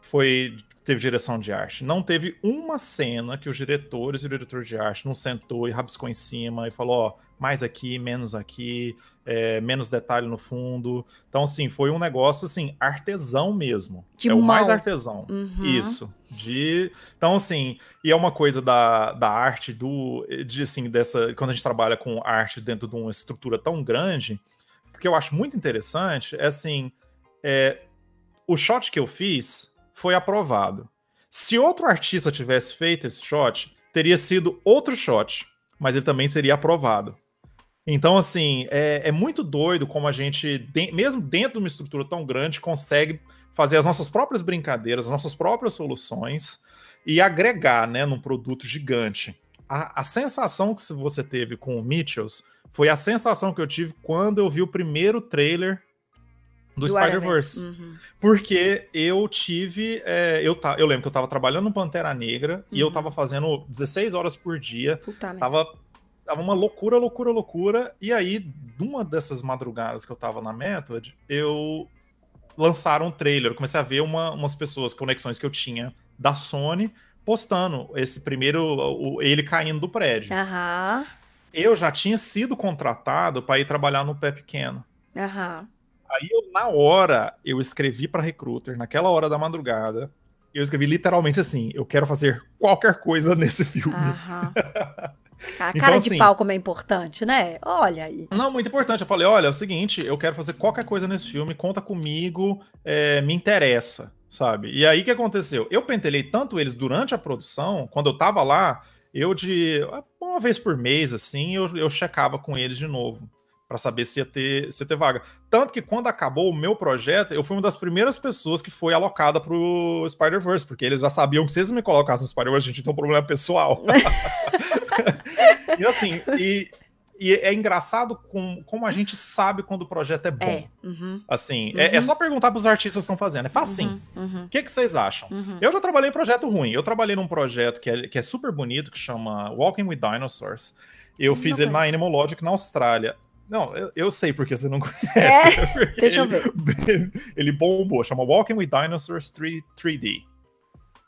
foi teve direção de arte. Não teve uma cena que os diretores e o diretor de arte não sentou e rabiscou em cima e falou, ó, mais aqui, menos aqui, é, menos detalhe no fundo. Então, assim, foi um negócio, assim, artesão mesmo. De é o mais artesão. Uhum. Isso. De... Então, assim, e é uma coisa da, da arte, do, de, assim, dessa... Quando a gente trabalha com arte dentro de uma estrutura tão grande, o que eu acho muito interessante é, assim, é, o shot que eu fiz foi aprovado. Se outro artista tivesse feito esse shot, teria sido outro shot, mas ele também seria aprovado. Então, assim, é, é muito doido como a gente, de- mesmo dentro de uma estrutura tão grande, consegue fazer as nossas próprias brincadeiras, as nossas próprias soluções e agregar, né, num produto gigante. A, a sensação que você teve com o Mitchells foi a sensação que eu tive quando eu vi o primeiro trailer do, Spider-Verse. Uhum. Porque eu tive. é, eu, ta, eu lembro que eu tava trabalhando no Pantera Negra e eu Uhum. tava fazendo 16 horas por dia. Puta merda. Tava, tava uma loucura, loucura, loucura. E aí, numa dessas madrugadas que eu tava na Method, eu lançaram um trailer. Eu comecei a ver uma, umas pessoas, conexões que eu tinha da Sony, postando esse primeiro. o- ele caindo do prédio. Aham. Eu já tinha sido contratado para ir trabalhar no pé pequeno. Aham. Aí eu, na hora, eu escrevi para recruiter, naquela hora da madrugada. Eu escrevi literalmente assim: eu quero fazer qualquer coisa nesse filme. Aham. A Então, cara de assim- pau como é importante, né? Olha aí. Não, muito importante. Eu falei: olha, é o seguinte, eu quero fazer qualquer coisa nesse filme, conta comigo, é, me interessa, sabe? E aí o que aconteceu? Eu pentelei tanto eles durante a produção, quando eu tava lá, eu de uma vez por mês, assim, eu, eu checava com eles de novo. Pra saber se ia, ter, se ia ter vaga. Tanto que quando acabou o meu projeto, eu fui uma das primeiras pessoas que foi alocada pro Spider-Verse, porque eles já sabiam que se eles me colocassem no Spider-Verse, a gente tem um problema pessoal. e assim, e, e é engraçado com, como a gente sabe quando o projeto é bom. É. Uhum. Assim, é, é só perguntar pros artistas que estão fazendo. É facinho. Uhum. Uhum. O que, que vocês acham? Uhum. Eu já trabalhei em projeto ruim. Eu trabalhei num projeto que é, que é super bonito, que chama Walking with Dinosaurs. Eu Não fiz ele na. Animal Logic na Austrália. Não, eu, eu sei porque você não conhece. É? Deixa eu ele- Ele bombou, chama Walking with Dinosaurs 3, 3D.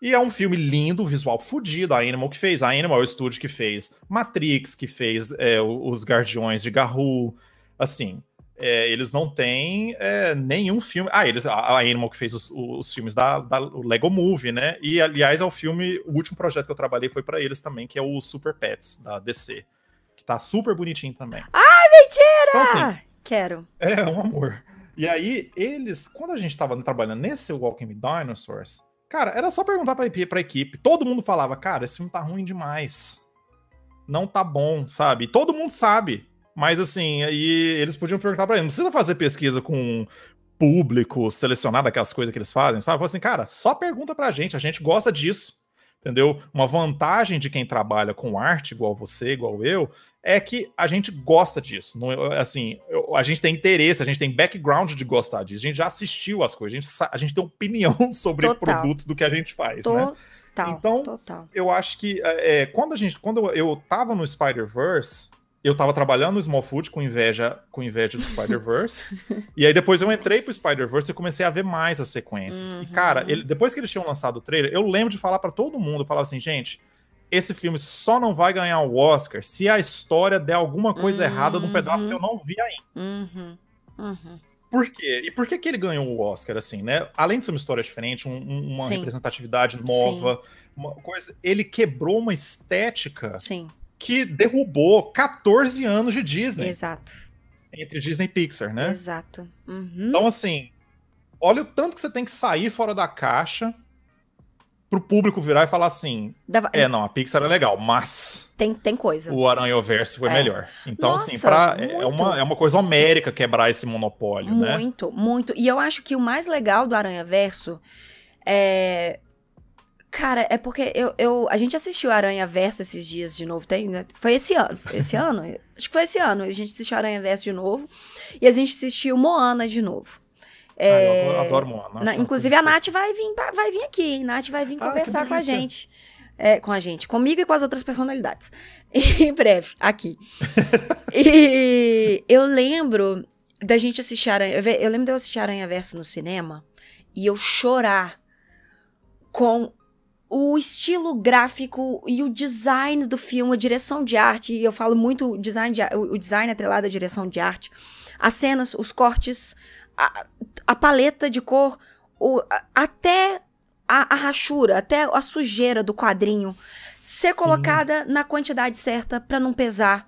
E é um filme lindo, visual fudido. A Animal que fez. A Animal é o estúdio que fez Matrix, que fez é, os Guardiões de Garou. Assim, é, eles não têm é, nenhum filme. Ah, eles, a, Animal que fez os, os filmes da, da Lego Movie, né? E aliás, é o filme, o último projeto que eu trabalhei foi pra eles também, que é o Super Pets da DC, tá super bonitinho também. Mentira! Então, assim, Quero. é um amor. E aí, eles, quando a gente tava trabalhando nesse Walking Dinosaurs, cara, era só perguntar pra, equipe- pra equipe. Todo mundo falava, cara, esse filme tá ruim demais. Não tá bom, sabe? E todo mundo sabe. Mas assim, aí eles podiam perguntar pra ele. Não precisa fazer pesquisa com público, selecionar aquelas coisas que eles fazem, sabe? Fala assim, cara, só pergunta pra gente, a gente gosta disso. Entendeu? Uma vantagem de quem trabalha com arte, igual você, igual eu, é que a gente gosta disso. Não, assim, eu- a gente tem interesse, a gente tem background de gostar disso. A gente já assistiu as coisas, a gente, a gente tem opinião sobre Total. produtos do que a gente faz, né? Total. Então, total. Eu acho que é, é, quando a gente, quando eu tava no Spider-Verse, eu tava trabalhando no Smallfoot com inveja, com inveja do Spider-Verse. e aí depois eu entrei pro Spider-Verse e comecei a ver mais as sequências. E Uhum. cara, ele- depois que eles tinham lançado o trailer, eu lembro de falar pra todo mundo, eu falava assim, gente, esse filme só não vai ganhar o Oscar se a história der alguma coisa errada num pedaço que eu não vi ainda. Uhum. Uhum. Por quê? E por que, que ele ganhou o Oscar, assim, né? Além de ser uma história diferente, um- um- uma Sim. representatividade nova, uma coisa. Ele quebrou uma estética Sim, que derrubou 14 anos de Disney, exato. entre Disney e Pixar, né? Exato. Uhum. Então, assim, olha o tanto que você tem que sair fora da caixa pro público virar e falar assim: Dava- é, não, a Pixar é legal, mas tem, tem coisa. o Aranha-Verso foi É. melhor. Então, assim, Nossa, pra, é, muito. uma, é uma coisa homérica quebrar esse monopólio, né? Muito, muito. E eu acho que o mais legal do Aranha Verso é. Cara, é porque eu, eu, a gente assistiu Aranha Verso esses dias de novo. Tem, né? Foi esse ano. Foi esse ano? Acho que foi esse ano. A gente assistiu Aranha Verso de novo. E a gente assistiu Moana de novo. Ah, eu adoro Moana. Na- inclusive a Nath vai vir, pra- vai vir aqui, hein? Nath vai vir Ah, conversar com a gente. É, com a gente, comigo e com as outras personalidades. em breve, aqui. e eu lembro da gente assistir Aranha. Eu lembro de eu assistir Aranha Verso no cinema e eu chorar com o estilo gráfico e o design do filme, a direção de arte, e eu falo muito design, de, o design atrelado à direção de arte, as cenas, os cortes, a, a paleta de cor, o, a, até a, a, rachura, até a sujeira do quadrinho ser Sim. colocada na quantidade certa para não pesar.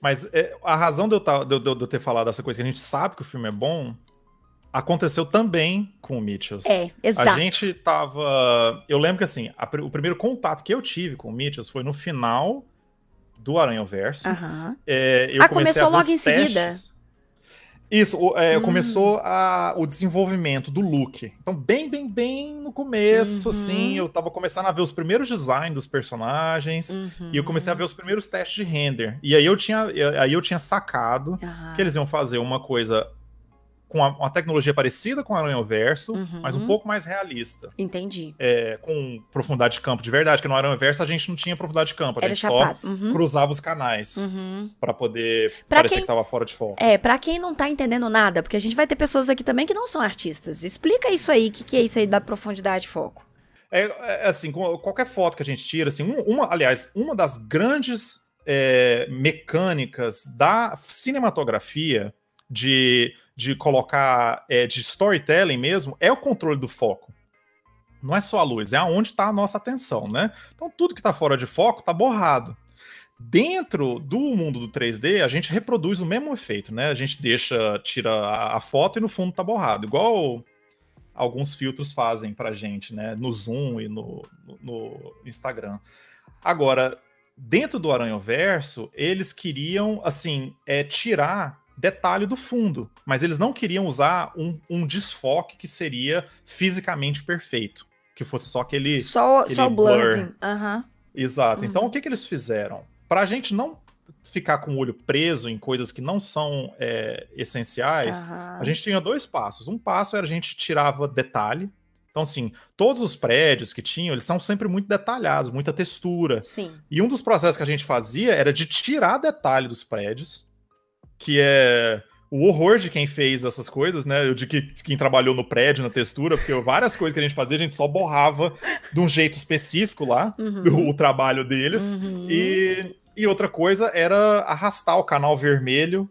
Mas é, a razão de eu, tá, de, de, de eu ter falado essa coisa que a gente sabe que o filme é bom aconteceu também com o Mitchells. É, exato. A gente tava. Eu lembro que assim, a, o primeiro contato que eu tive com o Mitchells foi no final do Aranha Verso. Uhum. É, ah, começou logo em seguida. Isso, é, hum. começou a, o desenvolvimento do look. Então, bem, bem, bem no começo, uhum. assim, eu tava começando a ver os primeiros designs dos personagens uhum. e eu comecei a ver os primeiros testes de render. E aí eu tinha, aí eu tinha sacado uhum. que eles iam fazer uma coisa com uma tecnologia parecida com o Aranha Verso, uhum. mas um pouco mais realista. Entendi. É, com profundidade de campo de verdade, que no Aranha Verso a gente não tinha profundidade de campo, a Era gente chapado. só uhum. cruzava os canais uhum. para poder pra parecer quem... que tava fora de foco. É, para quem não tá entendendo nada, porque a gente vai ter pessoas aqui também que não são artistas. Explica isso aí, o que, que é isso aí da profundidade de foco? É, é assim, qualquer foto que a gente tira, assim, uma, aliás, uma das grandes é, mecânicas da cinematografia de de colocar é, de storytelling mesmo é o controle do foco. Não é só a luz, é aonde está a nossa atenção, né? Então tudo que está fora de foco está borrado. Dentro do mundo do 3D, a gente reproduz o mesmo efeito, né? A gente deixa, tira a, foto e no fundo está borrado, igual alguns filtros fazem pra gente, né? No Zoom e no, no, no Instagram. Agora, dentro do Aranha Verso, eles queriam, assim, é, tirar detalhe do fundo. Mas eles não queriam usar um, um desfoque que seria fisicamente perfeito. Que fosse só aquele. Só, aquele só o blurzinho. Uhum. Exato. Uhum. Então o que, que eles fizeram? Pra gente não ficar com o olho preso em coisas que não são é, essenciais, uhum. a gente tinha dois passos. Um passo era a gente tirava detalhe. Então, assim, todos os prédios que tinham, eles são sempre muito detalhados, muita textura. Sim. E um dos processos que a gente fazia era de tirar detalhe dos prédios que é o horror de quem fez essas coisas, né? De que, quem trabalhou no prédio, na textura, porque várias coisas que a gente fazia, a gente só borrava de um jeito específico lá, uhum. o, o, trabalho deles. Uhum. E, e outra coisa era arrastar o canal vermelho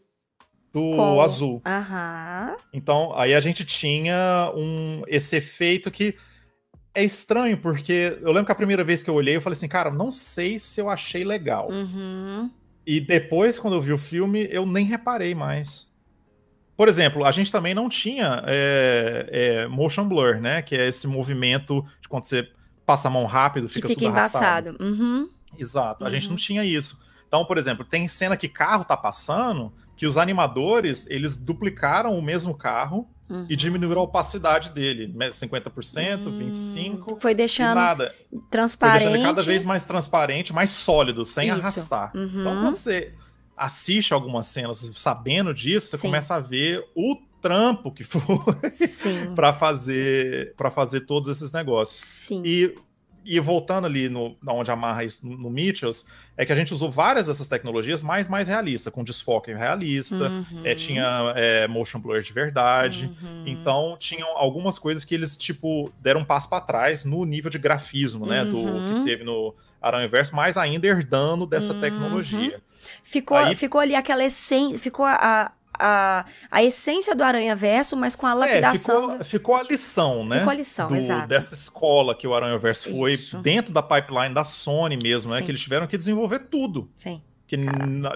do Com... azul. Uhum. Então, aí a gente tinha um, esse efeito que é estranho, porque eu lembro que a primeira vez que eu olhei, eu falei assim, cara, não sei se eu achei legal. Uhum. E depois, quando eu vi o filme, eu nem reparei mais. Por exemplo, a gente também não tinha é, é, motion blur, né? Que é esse movimento de quando você passa a mão rápido, fica, que fica tudo embaçado. Arrastado. Uhum. Exato, a uhum. gente não tinha isso. Então, por exemplo, tem cena que carro tá passando, que os animadores, eles duplicaram o mesmo carro Uhum. E diminuir a opacidade dele, 50%, hum, 25%. Foi deixando nada. transparente. Foi deixando cada vez mais transparente, mais sólido, sem Isso. arrastar. Uhum. Então, quando você assiste algumas cenas sabendo disso, você Sim. começa a ver o trampo que foi para fazer para fazer todos esses negócios. Sim. E e voltando ali no, onde amarra isso no, no Mitchells, é que a gente usou várias dessas tecnologias mais mais realista, com desfoque realista, uhum. é, tinha é, motion blur de verdade. Uhum. Então, tinham algumas coisas que eles, tipo, deram um passo para trás no nível de grafismo, né? Do que uhum. teve no Aranha Verso, mas ainda herdando dessa uhum. tecnologia. Ficou, Aí, ficou ali aquela essência, ficou a, a, a essência do Aranha Verso, mas com a lapidação. É, ficou, ficou, a lição, né? Ficou a lição, do, exato. Dessa escola que o Aranha Verso foi dentro da pipeline da Sony mesmo, né? Sim. né? Que eles tiveram que desenvolver tudo. Sim. Que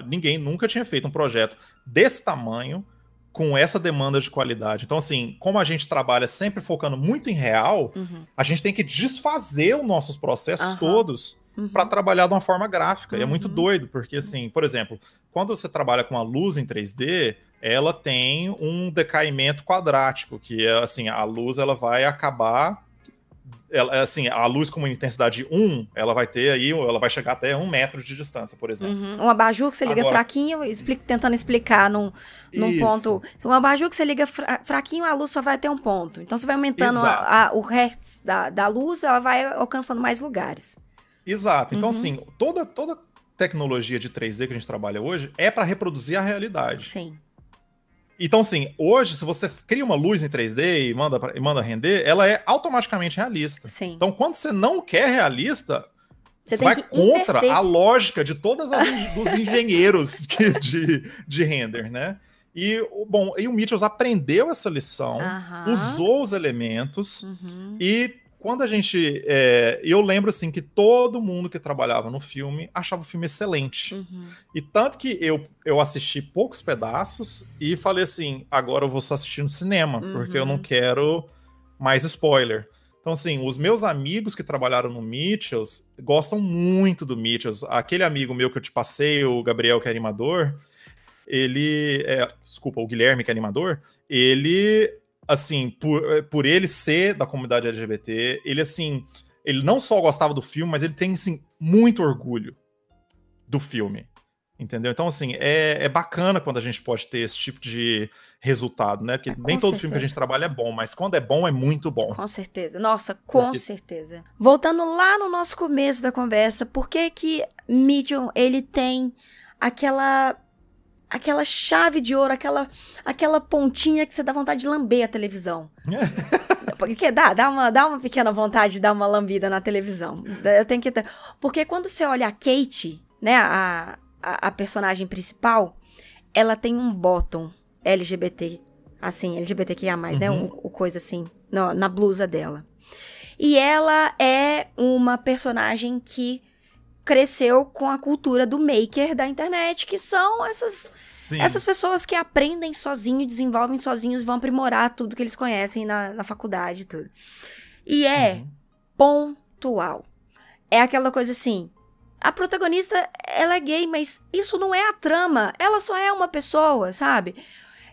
ninguém nunca tinha feito um projeto desse tamanho, com essa demanda de qualidade. Então, assim, como a gente trabalha sempre focando muito em real, uhum. a gente tem que desfazer os nossos processos uhum. todos uhum. para trabalhar de uma forma gráfica. E é muito uhum. doido, porque, assim, por exemplo, quando você trabalha com a luz em 3D, ela tem um decaimento quadrático, que é assim, a luz ela vai acabar ela, assim, a luz com uma intensidade 1, ela vai ter aí, ela vai chegar até um metro de distância, por exemplo. Uhum. Um abajur que você liga Agora, fraquinho, explica, tentando explicar num, num ponto. Um abajur que você liga fraquinho, a luz só vai até um ponto. Então você vai aumentando a, a, o hertz da, da luz, ela vai alcançando mais lugares. Exato. Então, uhum. assim, toda, toda tecnologia de 3D que a gente trabalha hoje é para reproduzir a realidade. Sim. Então, assim, hoje, se você cria uma luz em 3D e manda, pra- e manda render, ela é automaticamente realista. Sim. Então, quando você não quer realista, Você você, vai contra inverter. a lógica de todas as dos engenheiros de, de, de render, né? E, o- bom, e o Mitchells aprendeu essa lição, usou os elementos, Uhum. e quando a gente. é, eu lembro assim que todo mundo que trabalhava no filme achava o filme excelente. Uhum. E tanto que eu, eu assisti poucos pedaços e falei assim: agora eu vou só assistir no cinema, porque eu não Uhum. quero mais spoiler. Então, assim, os meus amigos que trabalharam no Mitchells gostam muito do Mitchells. Aquele amigo meu que eu te passei, o Gabriel, que é animador, ele. é, desculpa, o Guilherme, que é animador, ele, assim, por, por ele ser da comunidade LGBT, ele, assim, ele não só gostava do filme, mas ele tem, assim, muito orgulho do filme. Entendeu? Então, assim, é, é bacana quando a gente pode ter esse tipo de resultado, né? Porque É, nem todo filme que a gente trabalha é bom, mas quando é bom, é muito bom. Com certeza. Nossa, com Porque- certeza. Voltando lá no nosso começo da conversa, por que que Mitchell, ele tem aquela aquela chave de ouro, aquela aquela pontinha que você dá vontade de lamber a televisão? Porque dá, dá uma, dá uma pequena vontade de dar uma lambida na televisão. Eu tenho que. Porque quando você olha a Kate, né, a, a, a personagem principal, ela tem um bottom LGBT, assim, LGBTQIA+, né, Uhum. o, o coisa assim, no- na blusa dela. E ela é uma personagem que cresceu com a cultura do maker da internet, que são essas Sim. essas pessoas que aprendem sozinho, desenvolvem sozinhos, vão aprimorar tudo que eles conhecem na, na faculdade e tudo. E é Uhum. pontual. É aquela coisa assim. A protagonista, ela é gay, mas isso não é a trama. Ela só é uma pessoa, sabe?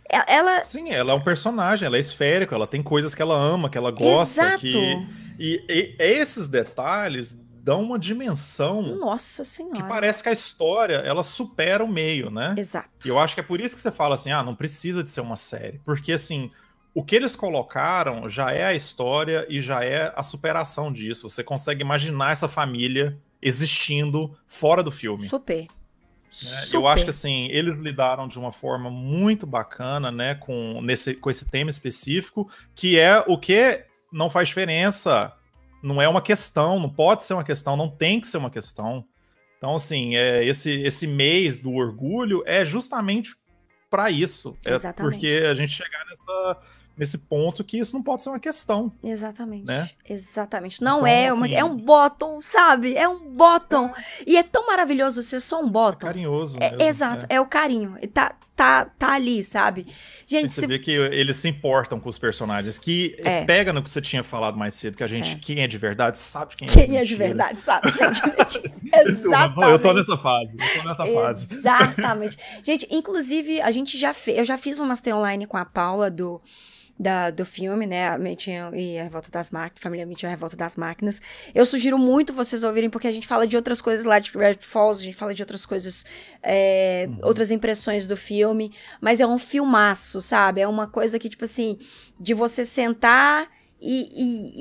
Ela. Sim, ela é um personagem, ela é esférico, ela tem coisas que ela ama, que ela gosta. Exato. Que... E, e esses detalhes dão uma dimensão Nossa que Senhora. parece que a história ela supera o meio, né? Exato. E eu acho que é por isso que você fala assim, ah, não precisa de ser uma série. Porque, assim, o que eles colocaram já é a história e já é a superação disso. Você consegue imaginar essa família existindo fora do filme. Super. né? Super. Eu acho que, assim, eles lidaram de uma forma muito bacana, né, com, nesse, com esse tema específico, que é o que não faz diferença. Não é uma questão, não pode ser uma questão, não tem que ser uma questão. Então, assim, é, esse, esse mês do orgulho é justamente para isso. É Exatamente. porque a gente chegar nessa, nesse ponto que isso não pode ser uma questão. Exatamente. né? Exatamente. Não Então, é uma, assim- é um bottom, sabe? É um bottom. E é tão maravilhoso ser só um É bottom. carinhoso. É, mesmo, exato, né? é o carinho. Tá, tá, tá ali, sabe? Gente, Você se vê que eles se importam com os personagens, que É. pega no que você tinha falado mais cedo, que a gente, É. quem é de verdade, sabe quem, quem é de verdade, sabe? Quem é de verdade. Exatamente. Eu tô nessa fase, eu tô nessa fase. Exatamente. Gente, inclusive, a gente já fez. Eu já fiz um master online com a Paula do. Da, do filme, né? A Mitchell e a Revolta das Máquinas, Família Mitchell e a Revolta das Máquinas. Eu sugiro muito vocês ouvirem, porque a gente fala de outras coisas lá de Red Falls, a gente fala de outras coisas, é, outras impressões do filme. Mas é um filmaço, sabe? É uma coisa que, tipo assim, de você sentar e,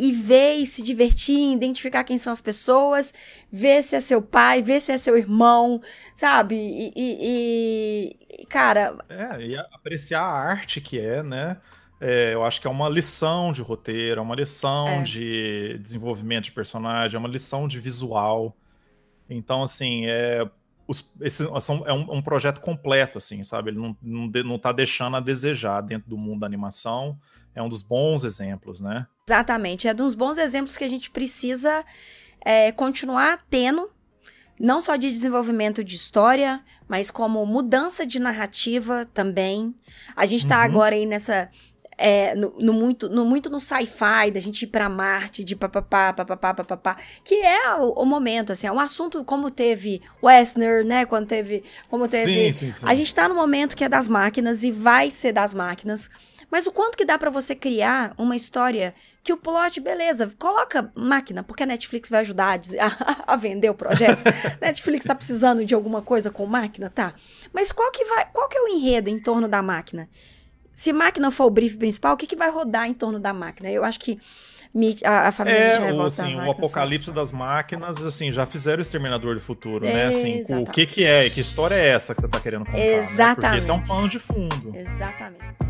e, e ver e se divertir, identificar quem são as pessoas, ver se é seu pai, ver se é seu irmão, sabe? E, e- cara, É, e apreciar a arte que é, né? É, eu acho que é uma lição de roteiro, é uma lição É. de desenvolvimento de personagem, é uma lição de visual. Então, assim, é, os- esse é um, um projeto completo, assim, sabe? Ele não, não, de- não tá deixando a desejar dentro do mundo da animação. É um dos bons exemplos, né? exatamente, é de uns bons exemplos que a gente precisa é, continuar tendo, não só de desenvolvimento de história, mas como mudança de narrativa também. A gente tá Uhum. agora aí nessa. É, no, no muito, no muito no sci-fi, da gente ir pra Marte, de papapá, papapá, papapá, que é o, o momento, assim, é um assunto como teve Westner, né, quando teve, como teve Sim, sim, sim. A gente tá no momento que é das máquinas e vai ser das máquinas. Mas o quanto que dá pra você criar uma história que o plot, beleza, coloca máquina, porque a Netflix vai ajudar a, dizer- a- a vender o projeto. Netflix tá precisando de alguma coisa com máquina, tá? Mas qual que vai, qual que é o enredo em torno da máquina? Se máquina for o brief principal, o que, que vai rodar em torno da máquina? Eu acho que a, a família é, revolta assim, o apocalipse das máquinas, assim, já fizeram o Exterminador do Futuro, é, né? Assim, exatamente. o que que é, que história é essa que você tá querendo contar? Exatamente. Né? Porque esse é um pano de fundo. Exatamente.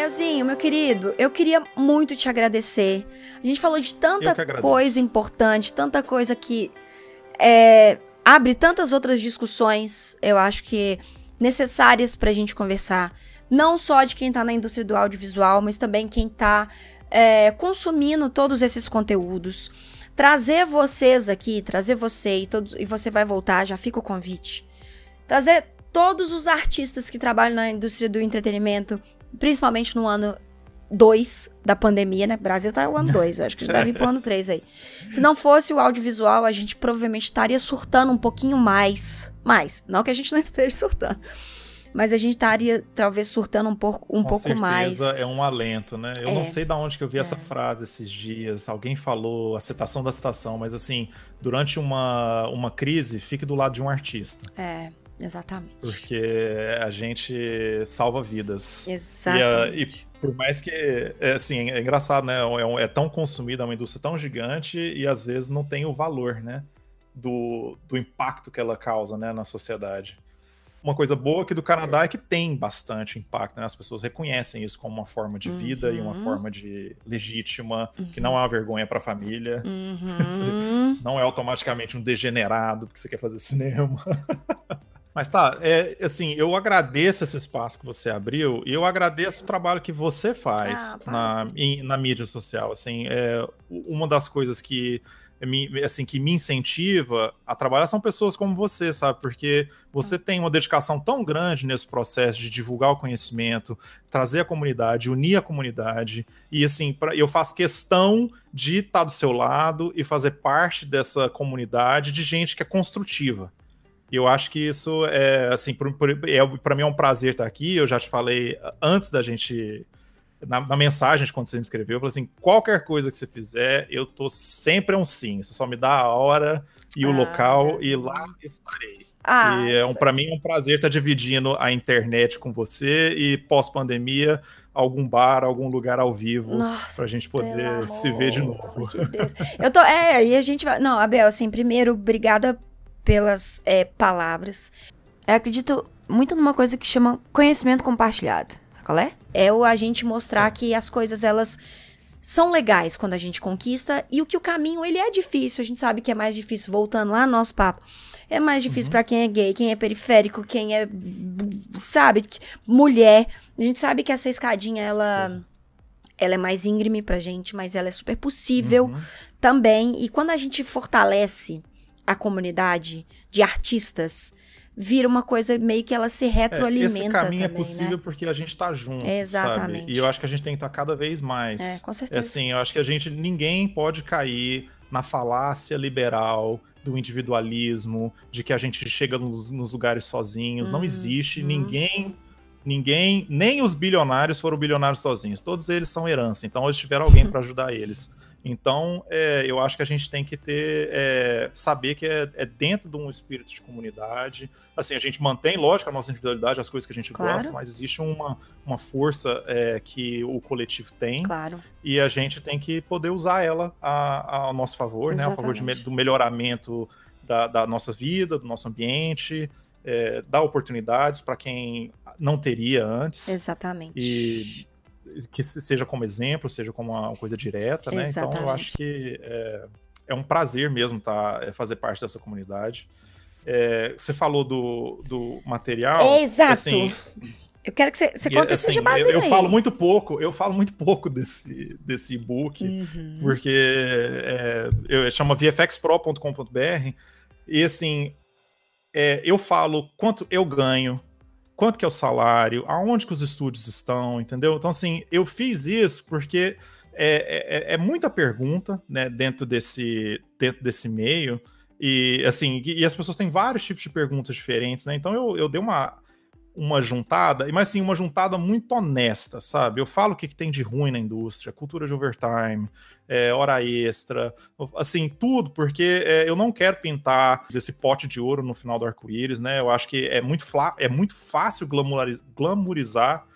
Abelzinho, meu querido, eu queria muito te agradecer. A gente falou de tanta coisa importante, tanta coisa que é, abre tantas outras discussões, eu acho que necessárias pra gente conversar. Não só de quem tá na indústria do audiovisual, mas também quem tá é, consumindo todos esses conteúdos. Trazer vocês aqui, trazer você e, todos, e você vai voltar, já fica o convite. Trazer todos os artistas que trabalham na indústria do entretenimento principalmente no ano 2 da pandemia, né? Brasil tá o ano 2, eu acho que já deve ir pro ano 3 aí. Se não fosse o audiovisual, a gente provavelmente estaria surtando um pouquinho mais. Mais. Não que a gente não esteja surtando. Mas a gente estaria, talvez, surtando um pouco, um Com pouco certeza mais. É um alento, né? Eu É. não sei de onde que eu vi essa É. frase esses dias. Alguém falou a citação da citação, mas assim, durante uma, uma crise, fique do lado de um artista. É, exatamente. Porque a gente salva vidas. E, Exatamente. e por mais que, é, assim, é engraçado, né? É, um- é tão consumida, é uma indústria tão gigante e às vezes não tem o valor, né? Do, do impacto que ela causa, né, na sociedade. Uma coisa boa aqui do Canadá é que tem bastante impacto, né? As pessoas reconhecem isso como uma forma de vida e uma Uhum. forma de legítima, que não é uma vergonha para a família. Uhum. Não é automaticamente um degenerado porque você quer fazer cinema. Mas tá, é, assim, eu agradeço esse espaço que você abriu e eu agradeço o trabalho que você faz Ah, na, em- na mídia social. Assim, é, uma das coisas que me, assim, que me incentiva a trabalhar são pessoas como você, sabe? Porque você tem uma dedicação tão grande nesse processo de divulgar o conhecimento, trazer a comunidade, unir a comunidade. E assim, pra, eu faço questão de estar do seu lado e fazer parte dessa comunidade de gente que é construtiva. E eu acho que isso é, assim, por, é, para mim é um prazer estar aqui. Eu já te falei antes da gente. Na, na mensagem de quando você me escreveu, eu falei assim: qualquer coisa que você fizer, eu tô sempre um sim. Você só me dá a hora e o Ah, local Deus e lá estarei. Ah, e é um, para mim é um prazer estar dividindo a internet com você e pós-pandemia, algum bar, algum lugar ao vivo, Nossa, pra gente poder se ver de novo. de. Eu tô. É, e a gente vai. Não, Abel, assim, primeiro, obrigada pelas é, palavras. Eu acredito muito numa coisa que chama conhecimento compartilhado. Sabe qual é? É o a gente mostrar que as coisas, elas são legais quando a gente conquista e o que o caminho, ele é difícil. A gente sabe que é mais difícil, voltando lá no nosso papo. É mais difícil pra quem é gay, quem é periférico, quem é, sabe, mulher. A gente sabe que essa escadinha, ela, ela é mais íngreme pra gente, mas ela é super possível Uhum. também. E quando a gente fortalece a comunidade de artistas, vira uma coisa meio que ela se É, retroalimenta esse caminho também, é possível né? porque a gente tá junto, Exatamente. sabe? E eu acho que a gente tem que estar cada vez mais. É, com É certeza. assim, eu acho que a gente ninguém pode cair na falácia liberal do individualismo, de que a gente chega nos, nos lugares sozinhos. Não Uhum. existe ninguém, ninguém, nem os bilionários foram bilionários sozinhos. Todos eles são herança, então eles tiveram alguém para ajudar eles. Então, é, eu acho que a gente tem que ter, é, saber que é, é dentro de um espírito de comunidade. Assim, a gente mantém, lógico, a nossa individualidade, as coisas que a gente Claro. gosta, mas existe uma, uma força é, que o coletivo tem Claro. e a gente tem que poder usar ela a, ao nosso favor, né? A favor de Exatamente. do melhoramento da, da nossa vida, do nosso ambiente, é, dar oportunidades para quem não teria antes Exatamente. e que se- seja como exemplo, seja como uma coisa direta, né? Então eu Exatamente. acho que é, é um prazer mesmo tá, é, fazer parte dessa comunidade. É, você falou do, do material. É, exato. assim, Eu quero que você, você conte assim, esse eu, jabazinho eu aí. falo muito pouco, eu falo muito pouco desse, desse e-book, Uhum. porque é, eu chama vfxpro.com.br e assim é, eu falo quanto eu ganho, quanto que é o salário, aonde que os estúdios estão, entendeu? Então assim eu fiz isso porque é, é, é muita pergunta, né, dentro desse dentro desse meio e assim e, e as pessoas têm vários tipos de perguntas diferentes, né? Então eu, eu dei uma uma juntada, mas assim, uma juntada muito honesta, sabe? Eu falo o que, que tem de ruim na indústria, cultura de overtime, é, hora extra, assim, tudo, porque é, eu não quero pintar esse pote de ouro no final do arco-íris, né? Eu acho que é muito, é muito fácil glamourizar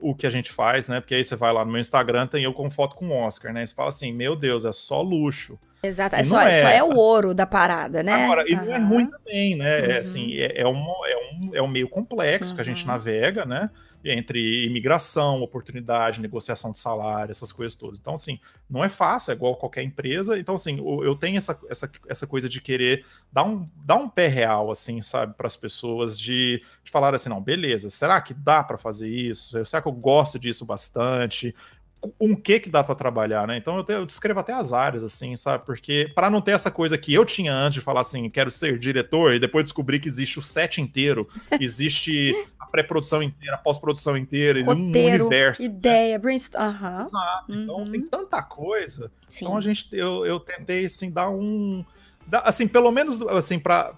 o que a gente faz, né? Porque aí você vai lá no meu Instagram, tem eu com foto com Oscar, né? Você fala assim, meu Deus, é só luxo. Exato, é só, é... só, é... o ouro da parada, né? Agora, e uhum. não é ruim também, né? Uhum. É assim, é, é, um, é, um, é um meio complexo uhum. que a gente navega, né? Entre imigração, oportunidade, negociação de salário, essas coisas todas. Então, assim, não é fácil, é igual qualquer empresa. Então, assim, eu tenho essa, essa, essa coisa de querer dar um, dar um pé real, assim, sabe, para as pessoas, de, de falar assim, não, beleza, será que dá para fazer isso? Será que eu gosto disso bastante? Um que que dá para trabalhar, né? Então eu, te, eu, descrevo até as áreas, assim, sabe? Porque para não ter essa coisa que eu tinha antes de falar assim, quero ser diretor, e depois descobrir que existe o set inteiro, existe a pré-produção inteira, a pós-produção inteira, Roteiro, um universo. Né? Ideia, né? brainstorm. Uhum. Exato. Então uhum. tem tanta coisa. Sim. Então a gente, eu, eu tentei, assim, dar um. Dar, assim, pelo menos, assim, para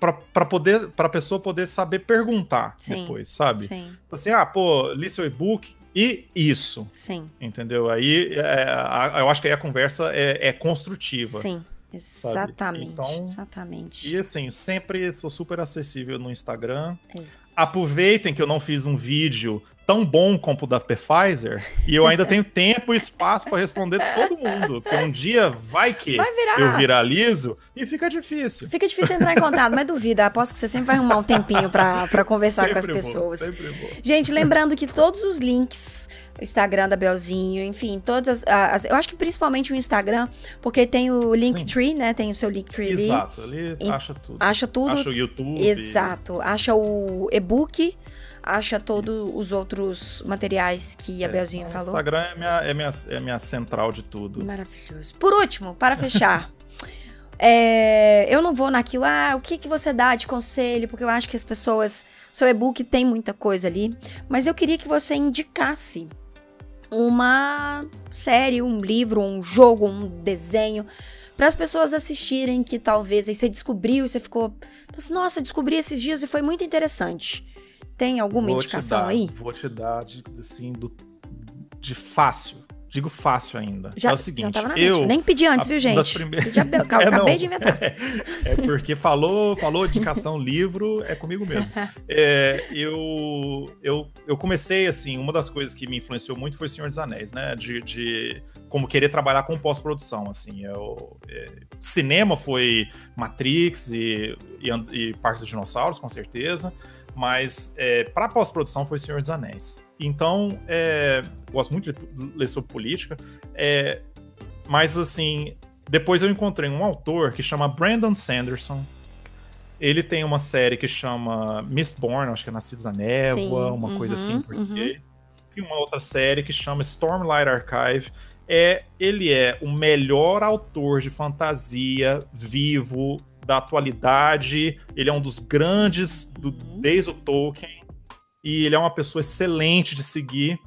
para poder para pessoa poder saber perguntar Sim. depois, sabe? Sim. Assim, ah, pô, li seu e-book, e isso. Sim. Entendeu? Aí é, a, eu acho que aí a conversa é, é construtiva. Sim. Exatamente, então, exatamente. E assim, sempre sou super acessível no Instagram. Exato. Aproveitem que eu não fiz um vídeo tão bom como o da Pfizer e eu ainda tenho tempo e espaço para responder todo mundo. Porque um dia vai que vai virar. eu viralizo e fica difícil. Fica difícil entrar em contato, mas duvida. Aposto que você sempre vai arrumar um tempinho para conversar sempre com as pessoas. Vou, vou. Gente, lembrando que todos os links Instagram da Belzinho, enfim, todas as, as, Eu acho que principalmente o Instagram, porque tem o Linktree, né? Tem o seu Linktree ali. Exato, ali acha tudo. Acha tudo. Acha o YouTube. Exato. Acha o e-book acha todos os outros materiais que a é, Belzinho o falou. O Instagram é minha, é, minha, é minha central de tudo. Maravilhoso. Por último, para fechar. é, eu não vou naquilo, ah, o que, que você dá de conselho, porque eu acho que as pessoas. Seu e-book tem muita coisa ali. Mas eu queria que você indicasse uma série, um livro, um jogo, um desenho para as pessoas assistirem que talvez aí você descobriu e você ficou, nossa, descobri esses dias e foi muito interessante. Tem alguma vou indicação dar, aí? Vou te dar, de, assim, do, de fácil. Digo fácil ainda. Já, é o seguinte, já tava na eu... Nem pedi antes, a, viu, gente? Prime... Pedi a... é, acabei de inventar. É, é, porque falou, falou indicação livro, é comigo mesmo. É, eu, eu, eu comecei, assim, uma das coisas que me influenciou muito foi Senhor dos Anéis, né? De, de como querer trabalhar com pós-produção, assim. Eu, é, cinema foi Matrix e, e, e Parque dos Dinossauros, com certeza mas é, para pós-produção foi Senhor dos Anéis. Então, é, gosto muito de ler sobre política, é, mas assim, depois eu encontrei um autor que chama Brandon Sanderson. Ele tem uma série que chama Mistborn, acho que é Nascidos na Névoa, Sim, uma uhum, coisa assim em uhum. português. Uhum. E uma outra série que chama Stormlight Archive. É, ele é o melhor autor de fantasia vivo da atualidade. Ele é um dos grandes do, desde o Tolkien. E ele é uma pessoa excelente de seguir.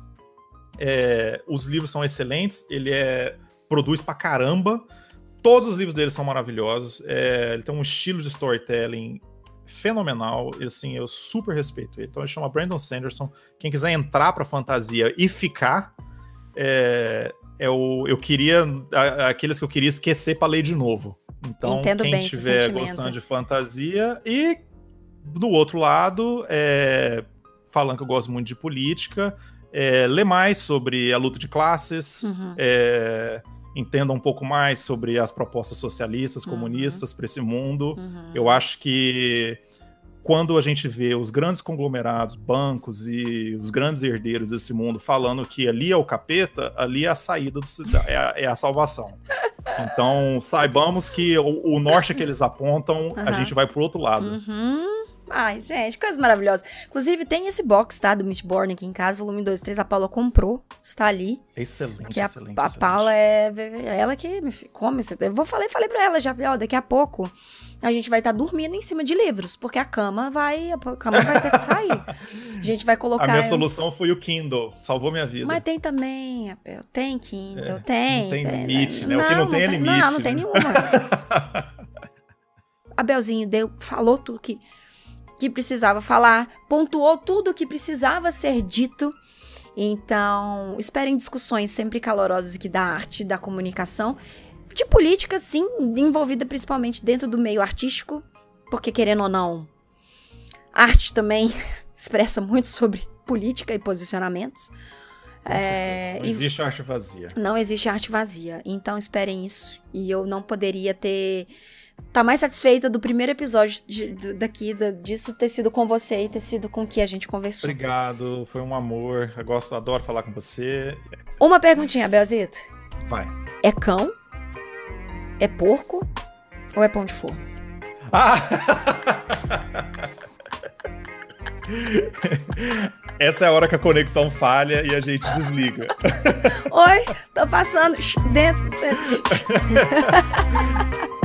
É, os livros são excelentes. Ele é produz pra caramba. Todos os livros dele são maravilhosos. É, ele tem um estilo de storytelling fenomenal. E, assim, eu super respeito ele. Então ele chama Brandon Sanderson. Quem quiser entrar pra fantasia e ficar, é, eu, eu queria. Aqueles que eu queria esquecer para ler de novo. Então, Entendo quem estiver gostando de fantasia e do outro lado, é, falando que eu gosto muito de política, é, lê mais sobre a luta de classes, uhum. é, entenda um pouco mais sobre as propostas socialistas, uhum. comunistas para esse mundo. Uhum. Eu acho que quando a gente vê os grandes conglomerados, bancos e os grandes herdeiros desse mundo falando que ali é o capeta, ali é a saída, do, é, a, é a salvação. Então, saibamos que o, o norte que eles apontam, uhum. a gente vai pro outro lado. Uhum. Ai, gente, coisa maravilhosa. Inclusive, tem esse box, tá? Do Mistborn aqui em casa, volume 2 3. A Paula comprou, está ali. Excelente, que a, excelente. A Paula é, é ela que me come. Eu vou falei, falei pra ela já, ó, daqui a pouco a gente vai estar tá dormindo em cima de livros, porque a cama vai, a cama vai ter que sair. A gente vai colocar. A minha solução foi o Kindle, salvou minha vida. Mas tem também, Apel, tem Kindle, é, tem. Não tem, tem limite, né? né? Não, o que não, não tem é limite. Não, não tem né? nenhuma. Abelzinho deu, falou tudo que que precisava falar, pontuou tudo o que precisava ser dito. Então, esperem discussões sempre calorosas aqui da arte, da comunicação, de política, sim, envolvida principalmente dentro do meio artístico, porque querendo ou não, arte também expressa muito sobre política e posicionamentos. É, não existe e... arte vazia. Não existe arte vazia. Então esperem isso. E eu não poderia ter. Tá mais satisfeita do primeiro episódio de, de, daqui, de, disso ter sido com você e ter sido com que a gente conversou. Obrigado, foi um amor. Eu gosto, adoro falar com você. Uma perguntinha, Belzito. Vai. É cão? É porco? Ou é pão de forno? Ah! Essa é a hora que a conexão falha e a gente desliga. Oi, tô passando dentro. dentro.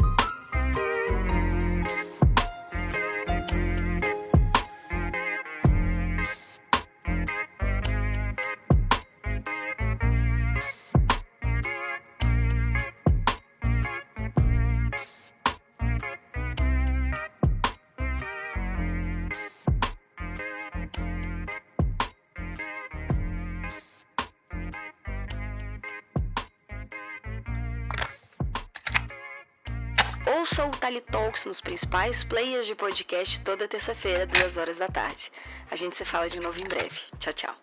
nos principais players de podcast toda terça-feira, duas horas da tarde. A gente se fala de novo em breve. Tchau, tchau.